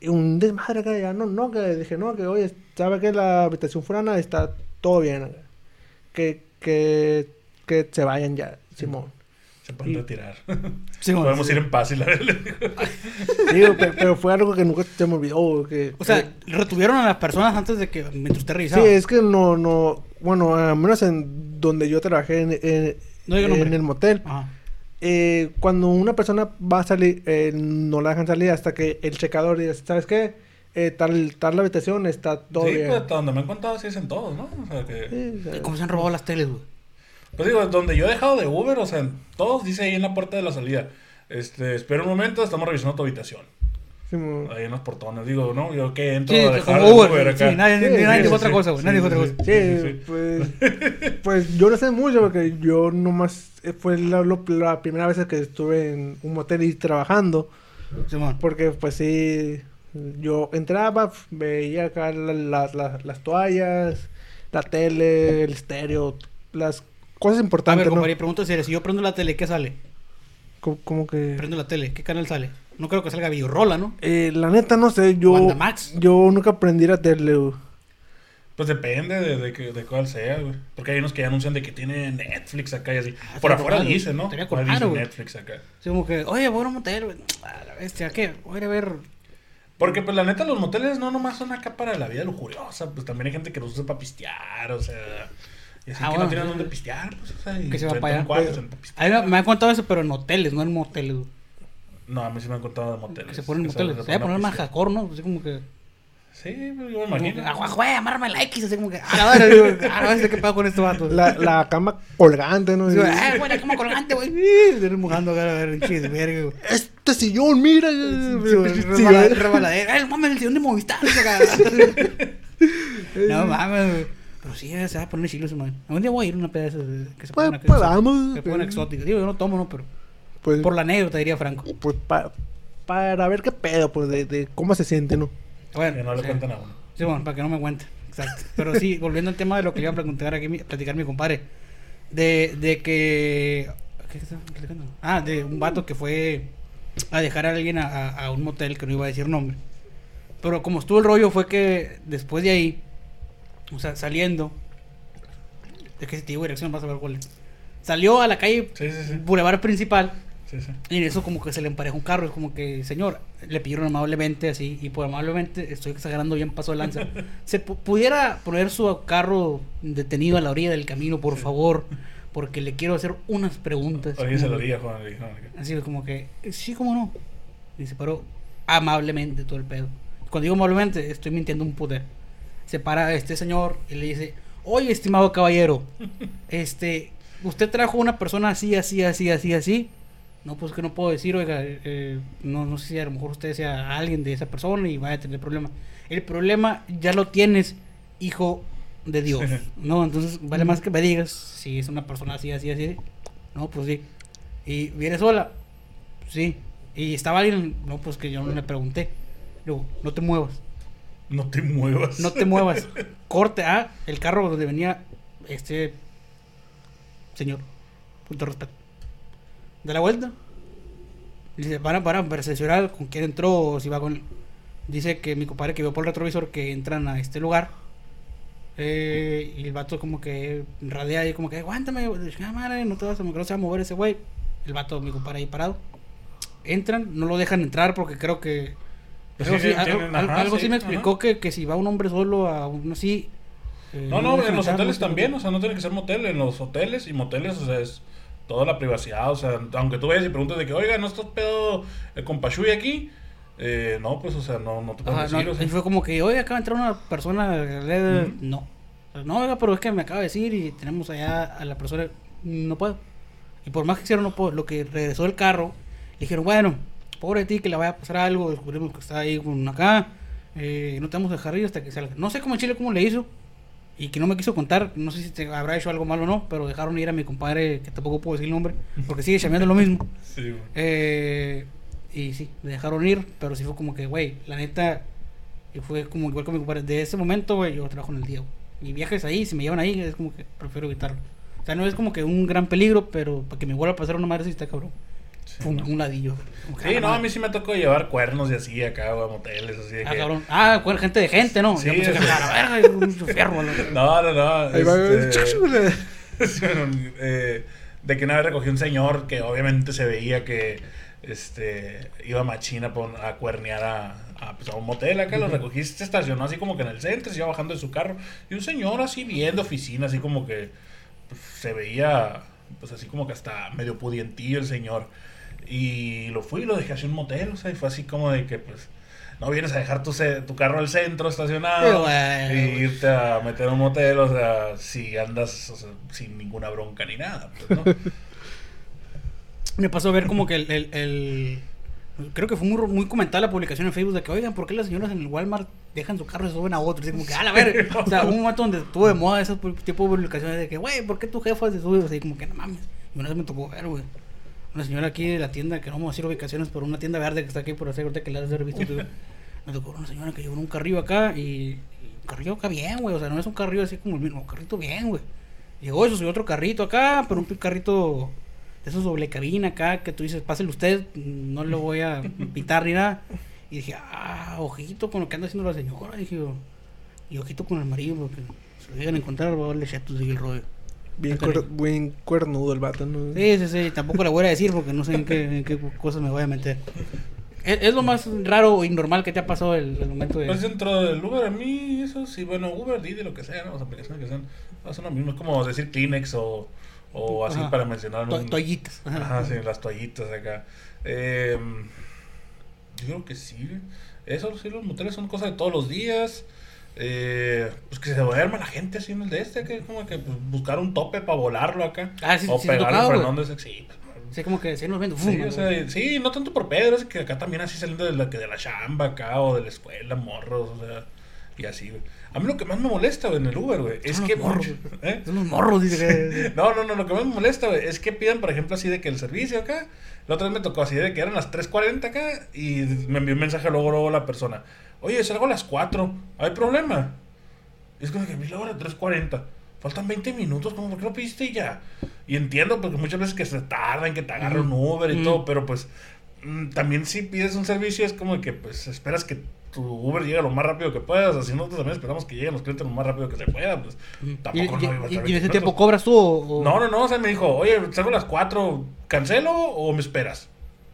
Y un desmadre acá, ya no, no, que dije, no, que oye, ¿sabe que la habitación fulana está todo bien acá? Que, que, que se vayan ya, Simón. Se pueden Y- retirar. Sí, bueno, Podemos sí. ir en paz y la Digo, pe- pero, fue algo que nunca se me olvidó. Que, O sea, eh, retuvieron a las personas antes de que mientras usted sí, revisaba. es que no, no, bueno, al menos en donde yo trabajé en, en, No en el motel, Ajá. eh, cuando una persona va a salir, eh, no la dejan salir hasta que el checador diga, ¿sabes qué? Eh, tal, tal la habitación está todo Sí, bien. pues hasta donde me han contado sí dicen todos, ¿no? O sea que... Sí, ¿Cómo se han robado las teles, güey? Pues digo, donde yo he dejado de Uber, o sea, todos dice ahí en la puerta de la salida. Este, espera un momento, estamos revisando tu habitación. sí, Ahí en los portones. Digo, ¿no? Yo que entro Sí, a dejar como Uber. Uber acá. Sí, nadie, Sí, nadie sí, dijo sí, otra sí. cosa, güey. Nadie Sí, dijo otra sí, cosa. Sí, sí, sí. pues, pues yo no sé mucho porque yo nomás eh, fue la, primera vez que estuve en un motel y trabajando. Porque pues sí, yo entraba, veía acá la- la- la- las toallas, la tele, el estéreo, las cosas A importantes, ver, ¿no? compadre, pregunta seria. Si yo prendo la tele, ¿qué sale? Como que... Prendo la tele, ¿qué canal sale? No creo que salga Videorola, ¿no? Eh, la neta no sé, yo... Wandamax. Yo nunca aprendí la tele, güey. Pues depende de, de, cuál sea, güey. Porque hay unos que anuncian de que tienen Netflix acá y así. Ah, Por afuera dice, ¿no? Ahí madre, dice güey. Netflix acá. Así como que, oye, voy a un motel, güey. A la bestia, ¿qué? Voy a ir a ver. Porque, pues, la neta, los moteles no nomás son acá para la vida lujuriosa. Pues también hay gente que los usa para pistear, o sea... Y así Ah, que bueno, no tienen sí. dónde pistear, pues, o sea... Y Que se va para allá. cuartos A mí me, han contado eso, pero en hoteles, no en moteles, güey. No, a mí sí me han contado de moteles. Que se ponen en Que moteles. Se ponen va a poner pistear. más hardcore, ¿no? Así como que. Sí, pues, yo me imagino. "Ah, güey, amárrame la X. Así como que. A la hora, digo, a la vez, ¿qué pedo con este vato? La, la cama colgante, ¿no? Sí, güey, "Ah, güey, la cama colgante, güey. Y Estoy mojando acá, a ver, chis, verga, güey. Este sillón, mira. Rebaladera. ¡Eh, mames, el sillón de Movistar! No mames, güey. Pero sí, se va a poner chilo ese man. Algún día voy a ir a una peda de esas, que se Pues, ponen acá. pues, vamos. Que exóticas. Digo, yo no tomo, no, pero. Pues, Por la anécdota, diría Franco. pues pa- para ver qué pedo, pues, de, de cómo se siente, ¿no? Bueno, Que no le sí. cuentan a uno. Sí, bueno, para que no me cuente. Exacto. Pero sí, volviendo al tema de lo que le iba a preguntar aquí, platicar mi compadre. De, de que. ¿Qué estaba platicando? Ah, de un vato que fue a dejar a alguien a, a- a un motel que no iba a decir nombre. Pero como estuvo el rollo, fue que después de ahí, o sea, saliendo. Es que si te digo dirección, vas a ver cuál es. Salió a la calle Sí, sí, sí. Boulevard Principal. Y en eso como que se le emparejó un carro, es como que, señor, le pidieron amablemente así, y por amablemente estoy exagerando bien paso de lanza. ¿Se pu- pudiera poner su carro detenido a la orilla del camino, por favor? Porque le quiero hacer unas preguntas. Alguien se lo diga, Juan. le dijo, Así como que, sí, cómo no. Y se paró amablemente todo el pedo. Cuando digo amablemente, estoy mintiendo un poder. Se para este señor y le dice, oye, estimado caballero, este, usted trajo una persona así, así, así, así, así. No, pues que no puedo decir, oiga, eh, no, no sé si a lo mejor usted sea alguien de esa persona y vaya a tener problema. El problema ya lo tienes, hijo de Dios. No, entonces vale más que me digas si es una persona así, así, así. No, pues sí. ¿Y viene sola? Sí. ¿Y estaba alguien? No, pues que yo no le pregunté. Luego, no te muevas. No te muevas. No te muevas. Corte a el carro donde venía este señor. Punto de respeto. Da la vuelta. Dice, para, para, para cerciorar con quién entró o si va con él. Dice que mi compadre que vio por el retrovisor que entran a este lugar. Eh, y el vato como que radea ahí como que aguántame, ah, madre, no te vas a, no se va a mover ese güey. El vato, mi compadre ahí parado. Entran, no lo dejan entrar porque creo que algo, sí, sí, algo- tienen- algo- ajá, algo sí sí, me explicó que, que si va un hombre solo a uno así. eh, No, no, en los hoteles también, o sea, no tiene que ser motel, en los hoteles y moteles, o sea, es toda la privacidad, o sea, aunque tú vayas y preguntes de que, oiga, ¿no estás pedo eh, con Pachuy aquí? Eh, no, pues, o sea, no, no te puedo decir, no, o sea. y fue como que, oye, acaba de entrar una persona. eh, Ujú. No. No, oiga, pero es que me acaba de decir y tenemos allá a la persona. No puedo. Y por más que hicieron, no puedo. Lo que regresó el carro, le dijeron, bueno, pobre de ti, que le vaya a pasar algo. Descubrimos que está ahí con acá. eh, no te vamos a dejar ir hasta que salga. No sé cómo en Chile cómo le hizo. Y que no me quiso contar. No sé si te habrá hecho algo malo o no. Pero dejaron ir a mi compadre, que tampoco puedo decir el nombre. Porque sigue chameando lo mismo. Sí, güey. Eh, y sí, me dejaron ir, pero sí fue como que, güey, la neta, y fue como igual con mi compadre. De ese momento, güey, yo trabajo en el güey. Y viajes ahí, si me llevan ahí, es como que prefiero evitarlo. O sea, no es como que un gran peligro, pero para que me vuelva a pasar una madre, sí está cabrón. Un, ¿no? un ladillo. Sí, no, a mí sí me tocó llevar cuernos y así acá, güey, a moteles, así de Ah, que... cabrón. Ah, cuer- gente de gente, ¿no? Sí, Yo pensé que sí. a la verga, un fierro. a la- No, no, no. Ahí va, este, bueno, eh, de que una vez recogió un señor que obviamente se veía que este iba machina a cuernear a, a, pues, a un motel acá, lo recogí, se estacionó así como que en el centro, se iba bajando de su carro, y un señor así bien de oficina, así como que pues, se veía, pues así como que hasta medio pudientillo el señor. Y lo fui y lo dejé así en un motel, o sea, y fue así como de que pues no vienes a dejar tu, tu carro al centro estacionado bueno, y irte a meter a un motel, o sea, si andas o sea, sin ninguna bronca ni nada, pues, ¿no? Me pasó a ver como que el, el- el- Creo que fue muy, muy comentada la publicación en Facebook de que, oigan, ¿por qué las señoras en el Walmart dejan su carro y se suben a otro? Así como que, a la ver. O sea, un momento donde estuvo de moda ese tipo de publicaciones de que, güey, ¿por qué tu jefa se sube? Así como que, no mames. Y una vez me tocó ver, güey. Una señora aquí de la tienda, que no vamos a decir ubicaciones, pero una tienda verde que está aquí por hacer, ahorita que la has de visto tú. Me tocó una señora que llevó un carrillo acá y, y un carrillo acá bien, güey. O sea, no es un carrillo así como el mismo, un carrito bien, güey. Llegó eso, subió otro carrito acá, pero un carrito de esos doble cabina acá que tú dices, pásele usted, no le voy a pitar ni nada. Y dije, ah, ojito con lo que anda haciendo la señora. Dije, yo, y ojito con el marido, porque se lo llegan a encontrar, va a darle chetos y el rollo. Bien, caray. cuer- bien cuernudo el vato, ¿no? Sí, sí, sí, tampoco le voy a decir porque no sé en qué, en qué cosas me voy a meter. ¿Es, es lo más raro y normal que te ha pasado el, el momento de... Pues dentro del Uber, a mí, eso sí, bueno, Uber, Didi, lo que sea, ¿no? las aplicaciones que sean, son lo mismo, es como decir Kleenex o, o así Ajá. para mencionar. to- un- toallitas. Ajá. Ajá, sí, las toallitas acá. Eh, yo creo que sí. Eso, sí, los moteles son cosas de todos los días. Eh, pues que se duerma la gente así en el de este, que como que pues, buscar un tope para volarlo acá. Ah, sí, o sí, pegarle tocado, frenón sí, pues, Sí, como que se nos ven. Sí, o sea, sí, no tanto por Pedro, es que acá también así saliendo de la, que de la chamba acá o de la escuela, morros, o sea, y así, güey. A mí lo que más me molesta, güey, en el Uber, güey, es que... morros. ¿Eh? Son los morros, dice. No, no, no, lo que más me molesta, güey, es que pidan, por ejemplo, así de que el servicio acá, la otra vez me tocó así de que eran las 3.40 acá y me envió un mensaje luego, luego la persona, oye, salgo a las 4, ¿hay problema? Es como que vi la hora 3.40, faltan 20 minutos, como, ¿por qué lo pediste y ya? Y entiendo, porque muchas veces que se tardan, que te agarra un Uber y Mm. todo, pero pues mm, también si pides un servicio es como que pues esperas que tu Uber llegue lo más rápido que puedas, así nosotros también esperamos que lleguen los clientes lo más rápido que se pueda, pues tampoco y- no iba a y- en ese 20 tiempo cobras tú o... o- No, no, no, o sea, me dijo, oye, salgo a las 4, ¿cancelo o me esperas?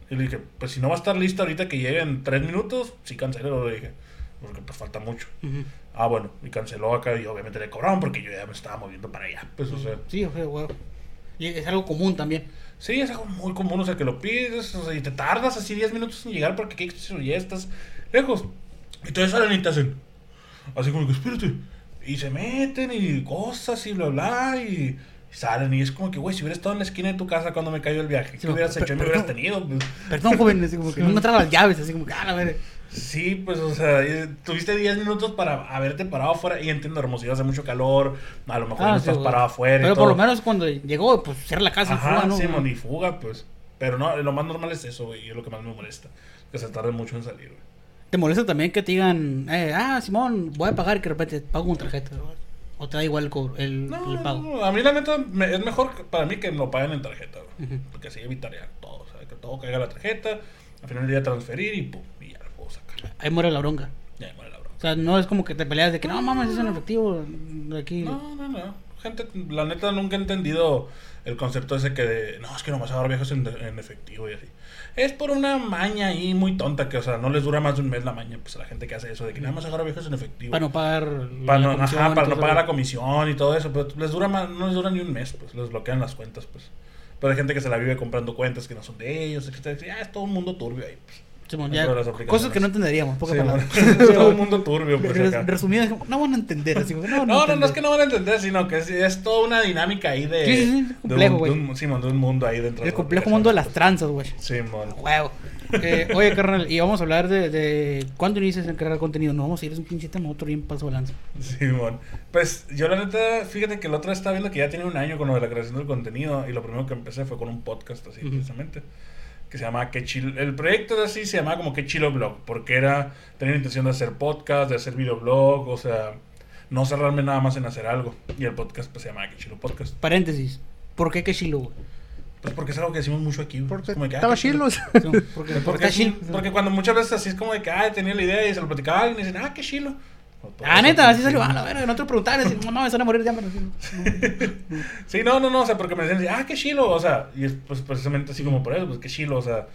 Y le dije, pues si no va a estar listo ahorita que lleguen 3 minutos, sí cancelo, le dije, porque pues falta mucho. Ah, bueno, y canceló acá y obviamente le cobraron porque yo ya me estaba moviendo para allá, pues, o sea, Sí, o sea, güey. Y es algo común también. sí, es algo muy común, o sea, que lo pides, o sea, y te tardas así 10 minutos en llegar porque ya estás lejos. Y todavía salen y te hacen, así como que, espérate, y se meten y cosas y bla, bla, y... y Salen y es como que, güey, si hubieras estado en la esquina de tu casa cuando me cayó el viaje, ¿qué Sí, hubieras hecho? Me hubieras tenido. Pues, Perdón, joven, así como que no me traen las llaves, así como que, ah, a ver. Sí, pues, o sea, eh, tuviste 10 minutos para haberte parado afuera. Y entiendo, Hermosillo hace mucho calor. A lo mejor Ah, no sí, estás güey. parado afuera. y Pero todo. por lo menos cuando llegó, pues cierra la casa y Ajá, fuga, ¿no? Simón, y fuga, pues. Pero no, lo más normal es eso, güey. Y es lo que más me molesta. Que se tarde mucho en salir, güey. ¿Te molesta también que te digan, eh, ah, Simón, voy a pagar y que de repente pago con tarjeta? ¿O te da igual el, cobro- el, No, el pago? no, a mí la neta me- es mejor para mí que me lo paguen en tarjeta. Porque así evitaría todo. O sea, que todo caiga a la tarjeta. Al final del día transferir y pum, y ya lo puedo sacar. Ahí muere la bronca. Ya, muere la broma. O sea, no es como que te peleas de que, no, mames, es en efectivo. de Aquí. No, no, no. Gente, la neta nunca he entendido el concepto ese que de, no, es que nomás agarro viejos en, en efectivo y así. Es por una maña ahí muy tonta que, o sea, no les dura más de un mes la maña, pues a la gente que hace eso de que nada más agarro viejos en efectivo. Para no pagar. Para no, ajá, para pagar la comisión y todo eso, pero les dura más, no les dura ni un mes, pues les bloquean las cuentas, pues. Pero hay gente que se la vive comprando cuentas que no son de ellos, etcétera. Ya es todo un mundo turbio ahí, pues. Simón, ya, cosas que no entenderíamos. pocas palabras. todo un mundo turbio, pues. Res- acá. Resumidas, no van a entender. Así no, No, no, es que no van a entender, sino que es, es toda una dinámica ahí de. Sí, sí, sí, complejo, un- güey. Simón, de un mundo ahí dentro El de complejo mundo de las tranzas, güey. Simón. Huevo. Eh, oye, carnal, y vamos a hablar de, de cuándo inicias en crear contenido. No vamos a ir, es un pinche tema, otro bien paso lanza. Simón. Pues yo la neta, fíjate que el otro estaba viendo que ya tiene un año con lo de la creación del contenido y lo primero que empecé fue con un podcast así Ujú. precisamente. Que se llamaba Que Chilo. El proyecto de así se llamaba como Que Chilo Blog. Porque era. Tenía la intención de hacer podcast, de hacer videoblog. O sea, no cerrarme nada más en hacer algo. Y el podcast pues se llamaba Que Chilo Podcast. Paréntesis. ¿Por qué que chilo, güey? Pues porque es algo que decimos mucho aquí. Porque como de que, estaba chilo. Sí, Porque, cuando muchas veces así es como de que, ah, tenía la idea y se lo platicaba alguien y dicen, ah, qué chilo. Ah, neta, así salió. Ah, la verga, no te preguntaban. decían, No mames, van a morir ya, pero sí, no. Sí, no, no, no, o sea, porque me decían, ah, qué chilo, o sea, y es pues precisamente así como por eso, pues qué chilo, o sea,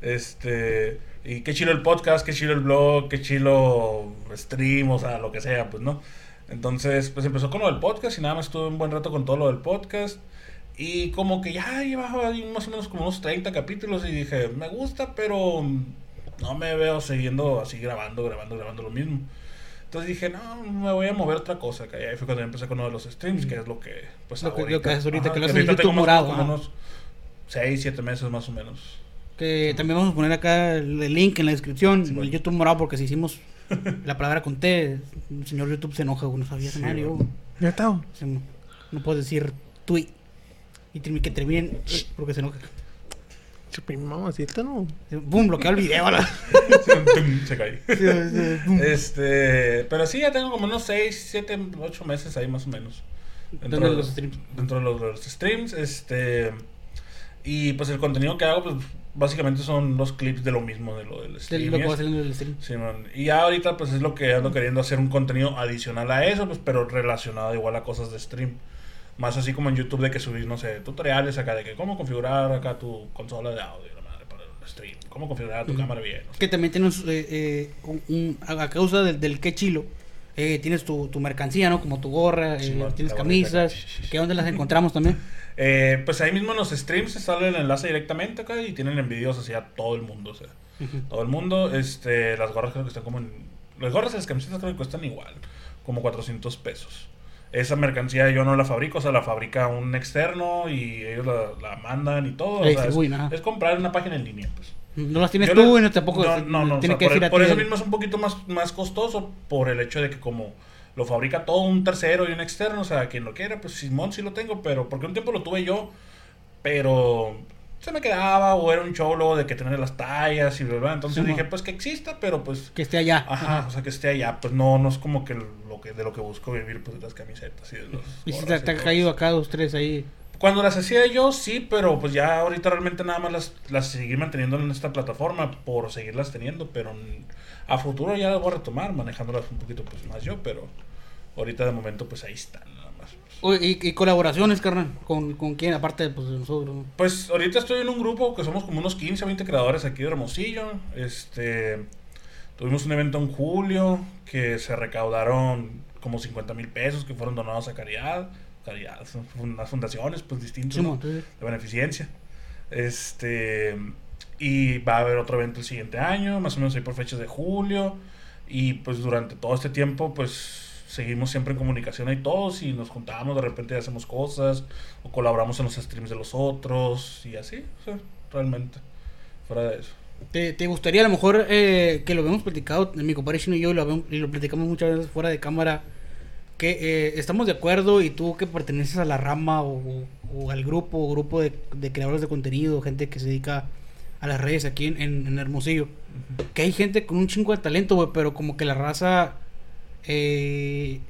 este, y qué chilo el podcast, qué chilo el blog, qué chilo stream, o sea, lo que sea, pues, ¿no? Entonces, pues empezó con lo del podcast y nada más estuve un buen rato con todo lo del podcast. Y como que ya llevaba más o menos como unos 30 capítulos y dije, me gusta, pero no me veo siguiendo así grabando, grabando, grabando lo mismo. Entonces dije, no, me voy a mover a otra cosa. Que ahí fue cuando empecé con uno de los streams, que es lo que, pues, Lo que- ahorita- lo que haces ahorita, que lo que haces YouTube morado, como ajá. unos 6, 7 meses más o menos. Que también vamos a poner acá el link en la descripción, Sí, el bueno. YouTube morado, porque si hicimos la palabra con T, el señor YouTube se enoja, no sabía Sí, güey. Ya está. No, puedes decir tweet y que terminen porque se enoja. Mamacita, no. Boom, bloquea el video. Se cae. Este, pero sí, ya tengo como unos 6, 7, 8 meses ahí más o menos. Dentro de los streams. Dentro de los, streams, este. Y pues el contenido que hago, pues básicamente son los clips de lo mismo, de lo del De stream. lo y que va a eso. salir en el stream. Sí, man. Y ya ahorita pues es lo que ando queriendo hacer un contenido adicional a eso, pues pero relacionado igual a cosas de stream. Más así como en YouTube de que subís, no sé, tutoriales acá de que cómo configurar acá tu consola de audio, la madre, para el stream. Cómo configurar tu cámara bien. no sé. Que también tienes, eh, eh, un, un- a causa del, del que chilo, eh, tienes tu, tu mercancía, ¿no? Como tu gorra, Sí, eh, tienes camisas, que dónde las encontramos también. Eh, pues ahí mismo en los streams se sale el enlace directamente acá y tienen envíos hacia todo el mundo, o sea, todo el mundo. Este, las gorras creo que están como en. Las gorras y las camisetas creo que cuestan igual, como 400 pesos. Esa mercancía yo no la fabrico, o sea, la fabrica un externo y ellos la, la mandan y todo. La o sea, es, comprar una página en línea, pues. No las tienes Yo tú y no tampoco No, no, no, o tiene sea, que por, decir el- a por eso mismo es un poquito más, más costoso, por el hecho de que como lo fabrica todo un tercero y un externo, o sea, quien lo quiera, pues Simón sí lo tengo, pero porque un tiempo lo tuve yo, pero se me quedaba o era un show luego de que tener las tallas y bla, bla, entonces dije, pues que exista, pero pues... que esté allá. Ajá, o sea, que esté allá, pues no, no es como que lo que de lo que busco vivir, pues de las camisetas y de los... Y si te, te ha todo caído acá dos, tres ahí. Cuando las hacía yo, sí, pero pues ya ahorita realmente nada más las, las seguí manteniendo en esta plataforma por seguirlas teniendo, pero a futuro ya las voy a retomar, manejándolas un poquito pues más yo, pero ahorita de momento pues ahí están. Oye, y, y colaboraciones, carnal, con, con quién, aparte pues, de nosotros. ¿no? Pues ahorita estoy en un grupo que somos como unos 15 o 20 creadores aquí de Hermosillo. Este, tuvimos un evento en julio que se recaudaron como 50 mil pesos que fueron donados a caridad, caridad, son unas fundaciones pues distintas. Sí, ¿no? de beneficencia. Este y va a haber otro evento el siguiente año, más o menos ahí por fechas de julio y pues durante todo este tiempo pues seguimos siempre en comunicación ahí todos y nos juntamos, de repente hacemos cosas o colaboramos en los streams de los otros y así, o sea, realmente fuera de eso. ¿Te, te gustaría a lo mejor eh, que lo habíamos platicado, mi compadre Chino y yo, lo, habíamos- y lo platicamos muchas veces fuera de cámara, que eh, estamos de acuerdo y tú que perteneces a la rama o, o al grupo, grupo de, de creadores de contenido, gente que se dedica a las redes aquí en, en- en Hermosillo, que hay gente con un chingo de talento, güey, pero como que la raza eh,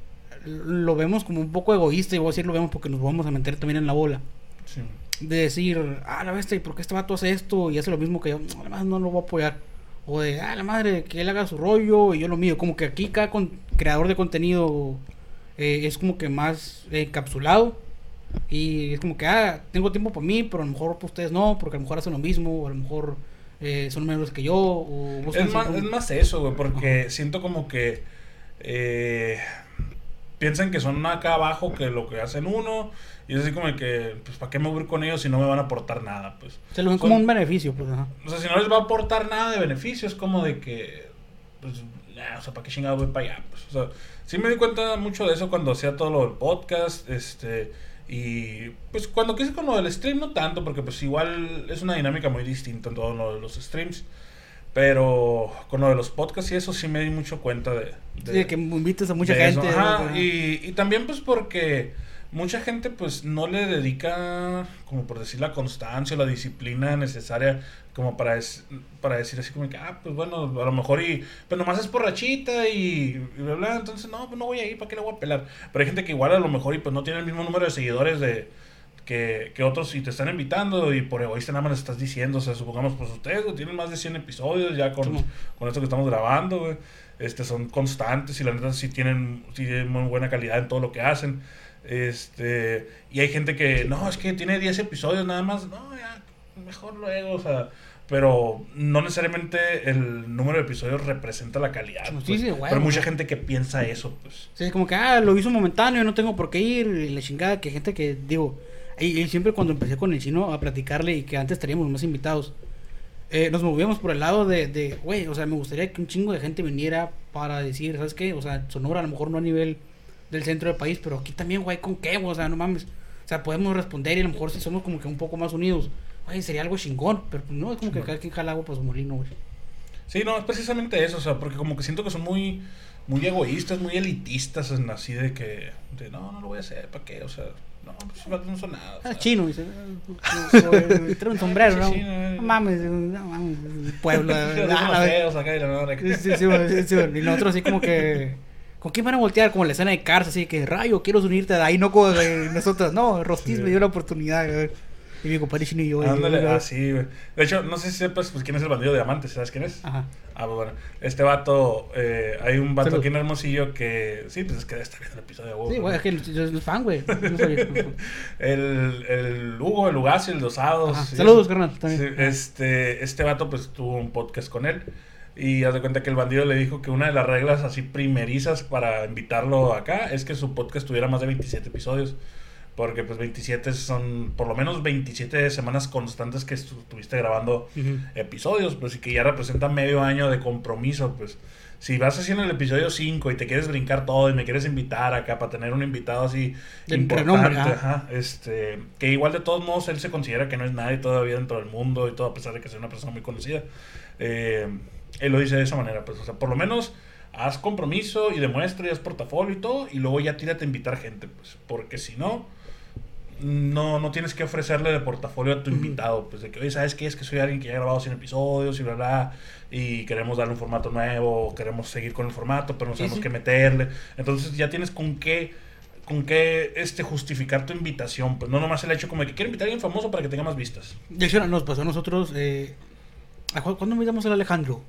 lo vemos como un poco egoísta, y voy a decir lo vemos porque nos vamos a meter también en la bola Sí. de decir, ah, la bestia, ¿y por qué este vato hace esto y hace lo mismo que yo? No, además no lo voy a apoyar. O de, ah, la madre, que él haga su rollo y yo lo mío. Como que aquí cada con- creador de contenido eh, es como que más encapsulado. Y es como que, ah, tengo tiempo para mí, pero a lo mejor para ustedes no, porque a lo mejor hacen lo mismo, o a lo mejor eh, son menores que yo, o Es más, es más eso, güey, porque siento como que eh, piensan que son acá abajo que lo que hacen uno y es así como que, pues, ¿para qué me voy a ir con ellos si no me van a aportar nada? Pues, Se lo ven como un beneficio, pues, ajá. O sea, si no les va a aportar nada de beneficio, es como de que, pues, nah, o sea, ¿para qué chingado voy para allá? Pues, o sea, sí me di cuenta mucho de eso cuando hacía todo lo del podcast, este, y pues cuando quise con lo del stream, no tanto, porque pues igual es una dinámica muy distinta en todo lo de los streams, pero con lo de los podcasts y eso sí me di mucho cuenta de... Sí, de que invites a mucha gente. ajá, ¿no? y, y también pues porque mucha gente pues no le dedica, como por decir, la constancia o la disciplina necesaria como para, es- para decir así como que, ah, pues bueno, a lo mejor y, pues nomás es borrachita y, y bla, bla, entonces no, pues no voy a ir, ¿para qué le voy a pelar? Pero hay gente que igual a lo mejor y pues no tiene el mismo número de seguidores de que, que otros si te están invitando y por egoísta nada más les estás diciendo, o sea, supongamos, pues ustedes tienen más de 100 episodios ya con, con esto que estamos grabando, güey. Este, son constantes y la neta sí tienen, sí tienen muy buena calidad en todo lo que hacen. Este, y hay gente que, no, es que tiene 10 episodios nada más, no, ya, mejor luego, o sea, pero no necesariamente el número de episodios representa la calidad. Pues. sí, pero mucha gente que piensa eso, pues. Sí, como que, ah, lo hizo momentáneo, no tengo por qué ir, y la chingada, que gente que, digo, y, y siempre cuando empecé con el chino a platicarle y que antes teníamos más invitados, eh, nos movíamos por el lado de, güey, o sea, me gustaría que un chingo de gente viniera para decir, ¿sabes qué? O sea, Sonora a lo mejor no a nivel del centro del país, pero aquí también, güey, ¿con qué? güey? O sea, no mames. O sea, podemos responder y a lo mejor si somos como que un poco más unidos, güey, sería algo chingón, pero pues, no, es como que cada quien jala agua para su molino, güey. Sí, no, es precisamente eso, o sea, porque como que siento que son muy, muy egoístas, muy elitistas, así de que, de, no, no lo voy a hacer, ¿para qué? O sea, no, pues no son nada. o Ah, sea. chino, dice. Trae un sombrero, ¿no? no, mames, no mames, pueblo. Ah, y nosotros así como que... ¿Con quién van a voltear? Como la escena de Cars, así que, rayo, quiero unirte de ahí, no con eh, nosotros. No, Rostiz Sí. me dio la oportunidad. Y mi compadre chino y yo. Ándale, güey, así, güey. De hecho, no sé si sepas pues, quién es el bandido de diamantes, ¿sabes quién es? Ajá. Ah, pues, bueno, este vato, eh, hay un vato Salud. aquí en Hermosillo que, sí, pues es que estar viendo el episodio de Hugo. Sí, güey, es que yo soy fan, güey. El, el Hugo, el Ugacio, el Dosados. Sí, Saludos, carnal. También. Sí, este, este vato pues tuvo un podcast con él y haz de cuenta que el bandido le dijo que una de las reglas así primerizas para invitarlo acá es que su podcast tuviera más de 27 episodios. Porque pues 27 son por lo menos 27 semanas constantes que estu- estuviste grabando episodios, pues y que ya representa medio año de compromiso, pues si vas haciendo el episodio 5 y te quieres brincar todo y me quieres invitar acá para tener un invitado así De importante, ajá. ajá, este, que igual de todos modos él se considera que no es nadie todavía dentro del mundo y todo a pesar de que sea una persona muy conocida, eh, él lo dice de esa manera, pues o sea, por lo menos haz compromiso y demuestra y haz portafolio y todo y luego ya tírate a invitar gente, pues porque si no no, no tienes que ofrecerle de portafolio a tu invitado, pues de que, oye, ¿sabes qué? Es que soy alguien que ya ha grabado 100 episodios y bla, bla, y queremos darle un formato nuevo, o queremos seguir con el formato, pero no sabemos sí. qué meterle. Entonces ya tienes con qué, con qué este, justificar tu invitación, pues no nomás el hecho como de que quiero invitar a alguien famoso para que tenga más vistas. De hecho, nos pasó a nosotros. Eh, ¿a cu- ¿Cuándo invitamos al Alejandro?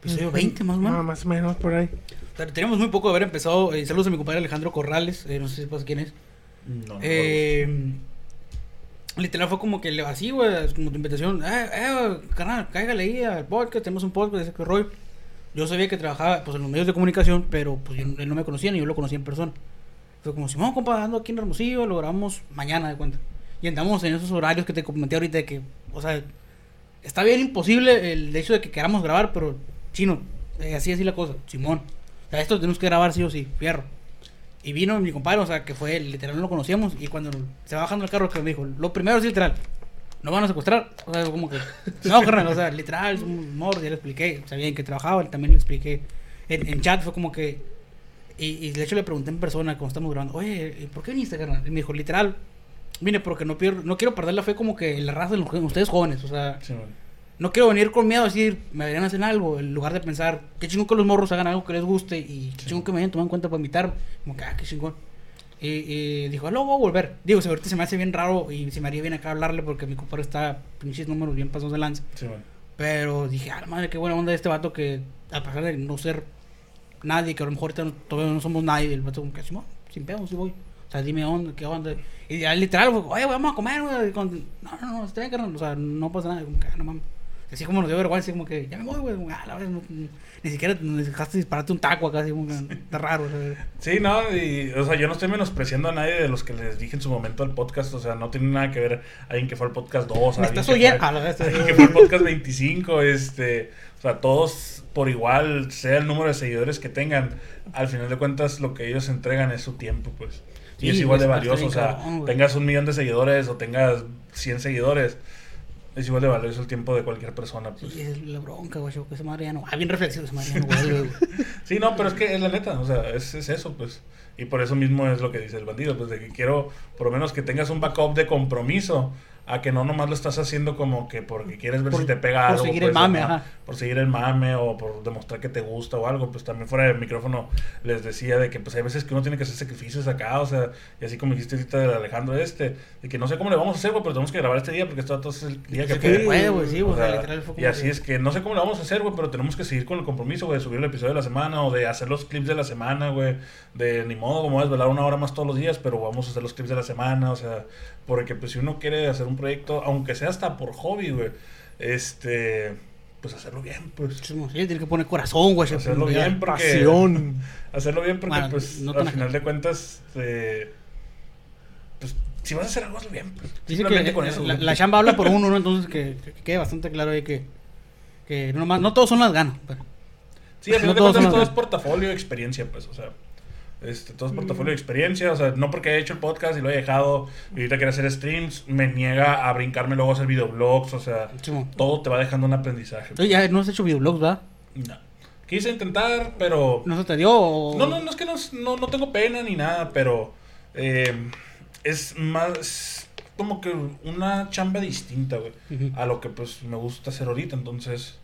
Episodio 20 más o menos. Ah, más o menos por ahí. Te- Teníamos muy poco de haber empezado. eh, saludos a mi compadre Alejandro Corrales. eh, no sé si sepas quién es. No, no Eh, literal fue como que le- así, güey, como tu invitación. Eh, eh, carnal, cáigale ahí al podcast. Tenemos un podcast, ese que rollo. Yo sabía que trabajaba pues, en los medios de comunicación, pero pues él no me conocía ni yo lo conocía en persona. Fue como si vamos compa, ando aquí en Hermosillo, lo grabamos mañana de cuenta. Y andamos en esos horarios que te comenté ahorita que, o sea, está bien imposible el hecho de que queramos grabar, pero chino, eh, así así la cosa, Simón. Esto tenemos que grabar sí o sí, fierro. Y vino mi compadre, o sea, que fue literal, no lo conocíamos. Y cuando se va bajando el carro, que me dijo, lo primero es literal, no van a secuestrar. O sea, como que, no, carnal, o sea, literal, es un humor, ya le expliqué. Sabía en qué trabajaba, también le expliqué. En, chat fue como que, y, de hecho le pregunté en persona cuando estamos grabando, oye, ¿y ¿por qué viniste, carnal? Y me dijo, literal, vine porque no, pierdo, no quiero perder la fe como que la raza de los- ustedes jóvenes, o sea. No quiero venir con miedo a decir, me deberían hacer algo, en lugar de pensar, qué chingón que los morros hagan algo que les guste y qué Sí. chingón que me hayan tomado en cuenta para invitar. Como que, ah, qué chingón. Y, y dijo, luego voy a volver. Digo, ahorita se me hace bien raro y se me haría bien acá hablarle porque mi compadre está pinches números bien pasados de lanza. Sí. Pero dije, ah, madre, qué buena onda de este vato que, a pesar de no ser nadie, que a lo mejor ahorita no- todavía no somos nadie, el vato como que, "Simón, sin pedo, sí voy. O sea, dime onda, qué onda. Y ya literal, fue, oye, vamos a comer, güey. No, no, no, está bien, carnal. O sea, no pasa nada. Como que, ah, no mames. Así como nos dio vergüenza, así como que, ya me voy, güey. Ah, la verdad, no- ni siquiera nos dejaste dispararte un taco acá, así como que, está raro. sea. Sí, no, y, o sea, yo no estoy menospreciando a nadie de los que les dije en su momento el podcast, o sea, no tiene nada que ver alguien que fue al podcast 2, Me alguien estás que oyendo. fue- Ah, la verdad, alguien que fue al podcast 25, este, o sea, todos por igual, sea el número de seguidores que tengan, al final de cuentas lo que ellos entregan es su tiempo, pues. Y Sí, es igual de valioso, o sea, cabrón, tengas un millón de seguidores o tengas 100 seguidores, es igual de valioso el tiempo de cualquier persona, pues. Sí, es la bronca, güey. Que esa madre ya no. Ah, bien reflexivo, esa madre ya no güey. Sí, no, pero es que es la neta, o sea, es, es eso, pues. Y por eso mismo es lo que dice el bandido, pues de que quiero por lo menos que tengas un backup de compromiso a que no nomás lo estás haciendo como que porque quieres ver Por- si te pega por algo. seguir el pues, mame, ajá. Por seguir el mame o por demostrar que te gusta o algo. Pues también fuera del micrófono les decía de que pues hay veces que uno tiene que hacer sacrificios acá, o sea, y así como dijiste ahorita del Alejandro este, de que no sé cómo le vamos a hacer, güey, pero tenemos que grabar este día porque esto es el día que Sí, puede. puede, güey, sí, O güey, o sea, sea, literal fue y así que- es que no sé cómo lo vamos a hacer, güey, pero tenemos que seguir con el compromiso, güey, de subir el episodio de la semana o de hacer los clips de la semana, güey. De ni modo, como desvelar una hora más todos los días, pero vamos a hacer los clips de la semana, o sea, porque pues si uno quiere hacer un proyecto, aunque sea hasta por hobby, güey, este, pues hacerlo bien, pues. Sí, tiene que poner corazón, güey. Hacerlo ya. bien, porque- Pasión. Hacerlo bien porque Bueno, pues no al final de cuentas, eh, pues si vas a hacer algo, hazlo bien. Pues. Dice Simplemente que con eso. la, la chamba habla por uno, ¿no? Entonces que, que- que quede bastante claro ahí que, que no, nomás- no todos son las ganas. pero- Sí, al final No de cuentas todo es portafolio experiencia, pues, o sea. Este, todo es portafolio y experiencia, o sea, no porque he hecho el podcast y lo he dejado y ahorita quiero hacer streams, me niega a brincarme luego a hacer videoblogs, o sea, todo te va dejando un aprendizaje. Entonces ya no has hecho videoblogs, ¿verdad? No. Quise intentar, pero... ¿No se te dio? O... No, no, no es que no, no, no tengo pena ni nada, pero eh, es más como que una chamba distinta, güey, a lo que pues me gusta hacer ahorita, entonces,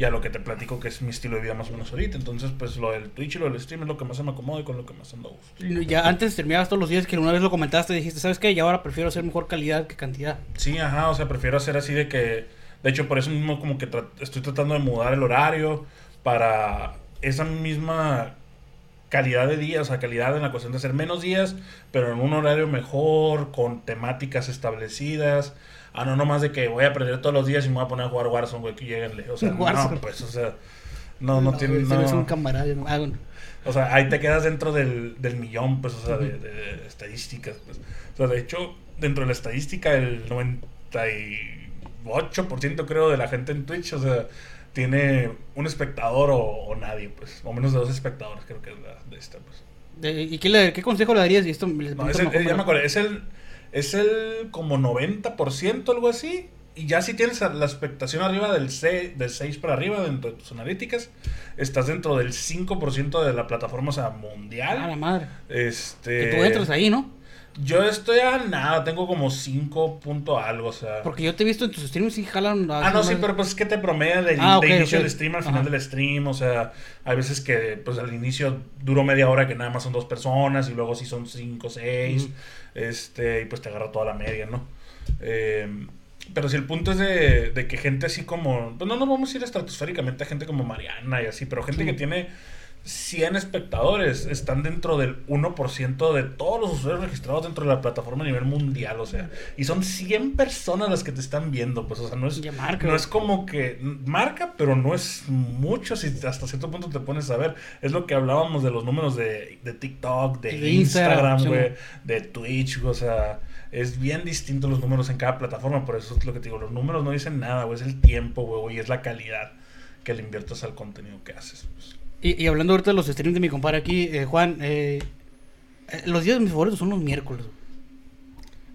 y a lo que te platico que es mi estilo de vida más o menos ahorita, entonces pues lo del Twitch y lo del stream es lo que más se me acomoda y con lo que más ando a gusto. Ya antes terminabas todos los días que una vez lo comentaste y dijiste, ¿sabes qué? Y ahora prefiero hacer mejor calidad que cantidad. Sí, ajá, o sea, prefiero hacer así de que, de hecho por eso mismo como que tra- estoy tratando de mudar el horario para esa misma calidad de días, o sea, calidad en la cuestión de hacer menos días, pero en un horario mejor, con temáticas establecidas. Ah, no, no más de que voy a aprender todos los días y me voy a poner a jugar Warzone, güey, que lleguenle. O sea, Warzone. no, pues, o sea, no, no, tiene, güey, se no. ves un camarada. ¿no? Ah, bueno. O sea, ahí te quedas dentro del, del millón, pues, o sea, de, de- de estadísticas, pues. O sea, de hecho, dentro de la estadística, el 98% creo de la gente en Twitch, o sea, tiene un espectador o, o nadie, pues. O menos de dos espectadores, creo que es la de esta, pues. De- ¿Y qué, le- qué consejo le darías? Y esto les No, pregunto es el, ya me ¿no? acordé, es el, es el como 90%, algo así. Y ya si tienes la expectación arriba del, C, del 6 para arriba dentro de tus analíticas, estás dentro del 5% de la plataforma o sea, mundial. Ah, la madre. Este. Que tú entras ahí, ¿no? Yo estoy a nada, tengo como 5 punto algo, o sea. Porque yo te he visto en tus streams y jalan... Ah, no, sí, pero pues es que te promedia del, Ah, de inicio ok. del stream al final Ajá. del stream, o sea, hay veces que pues al inicio duró media hora que nada más son dos personas y luego sí son cinco, seis, Ujú. este, y pues te agarra toda la media, ¿no? Eh, pero si el punto es de, de que gente así como, pues no nos vamos a ir estratosféricamente a gente como Mariana y así, pero gente Sí. que tiene 100 espectadores están dentro del 1% de todos los usuarios registrados dentro de la plataforma a nivel mundial, o sea, y son 100 personas las que te están viendo, pues, o sea, no es, no es como que marca, pero no es mucho si hasta cierto punto te pones a ver. Es lo que hablábamos de los números de, de TikTok, de, De Instagram, güey, de Twitch, o sea, es bien distinto los números en cada plataforma, por eso es lo que te digo, los números no dicen nada, güey, es el tiempo, güey, y es la calidad que le inviertes al contenido que haces. pues. Y, y hablando ahorita de los streams de mi compadre aquí, eh, Juan, eh, eh, los días de mis favoritos son los miércoles, güey.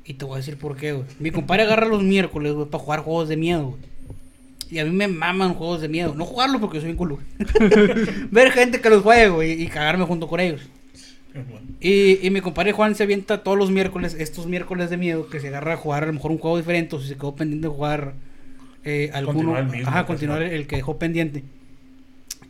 Y te voy a decir por qué, güey. Mi compadre agarra los miércoles, güey, para jugar juegos de miedo, güey. Y a mí me maman juegos de miedo. No jugarlos porque soy un culo. Ver gente que los juegue, güey, y cagarme junto con ellos. Y, y mi compadre Juan se avienta todos los miércoles, estos miércoles de miedo, que se agarra a jugar a lo mejor un juego diferente o si se quedó pendiente de jugar eh, alguno. Continuar el mismo, ajá, continuar el que dejó pendiente.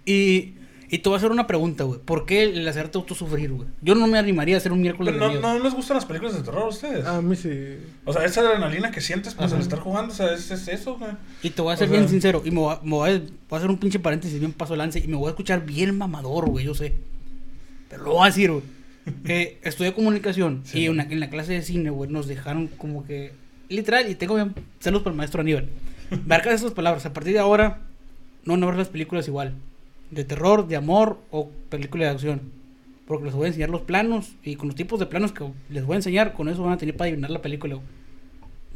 Y, y te voy a hacer una pregunta, güey. ¿Por qué el hacerte autosufrir, güey? Yo no me animaría a hacer un miércoles Pero de no, miedo. no les gustan las películas de terror a ustedes. A mí sí. O sea, esa adrenalina que sientes pues Ajá. al estar jugando, o sea, es, es eso, güey. Y te voy a o ser sea- bien sincero. Y me voy a, me voy a- voy a hacer un pinche paréntesis bien paso lance. Y me voy a escuchar bien mamador, güey, yo sé. Pero lo voy a decir, güey. Eh, estudié comunicación Sí. y una- en la clase de cine, güey, nos dejaron como que. Literal, y tengo bien celos por el maestro Aníbal. Marca esas palabras. A partir de ahora, no van a ver las películas igual. De terror, de amor o película de acción. Porque les voy a enseñar los planos y con los tipos de planos que les voy a enseñar, con eso van a tener para adivinar la película.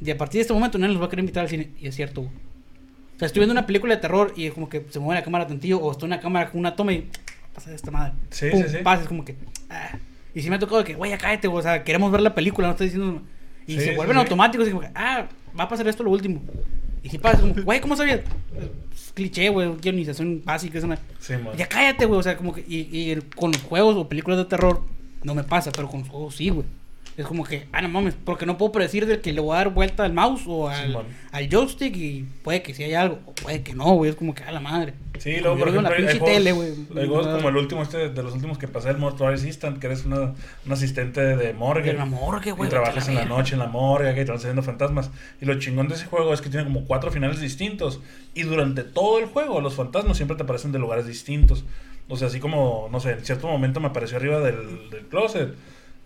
Y a partir de este momento nadie los va a querer invitar al cine. Y es cierto, güey. O sea, estoy viendo una película de terror y es como que se mueve la cámara tantillo o estoy en una cámara con una toma y pasa esta madre. Sí, Pum, sí, sí. pasa, es como que... ah. Y si me ha tocado que, güey, cállate, güey, o sea, queremos ver la película, no estoy diciendo... Y Sí, se vuelven sí. automáticos y como que, ah, va a pasar esto lo último. Y si pasa, como, güey, ¿cómo sabías? Cliché, güey, guionización básica, esa madre. Sí, man. Ya cállate, güey. O sea, como que. Y, y el- con los juegos o películas de terror no me pasa, pero con los juegos sí, güey. Es como que, ah, no mames, porque no puedo predecir del que le voy a dar vuelta al mouse o al, al joystick y puede que sí haya algo, o puede que no, güey. Es como que, a la madre. Sí, luego, por ejemplo, la hay, hay pinche juegos, tele, güey. hay juegos como el último este, de los últimos que pasé, el Mortuary Assistant, que eres una, un asistente de morgue. De la morgue, güey, Y trabajas en la noche en la morgue, que te saliendo fantasmas. Y lo chingón de ese juego es que tiene como cuatro finales distintos. Y durante todo el juego, los fantasmas siempre te aparecen de lugares distintos. O sea, así como, no sé, en cierto momento me apareció arriba del, del closet.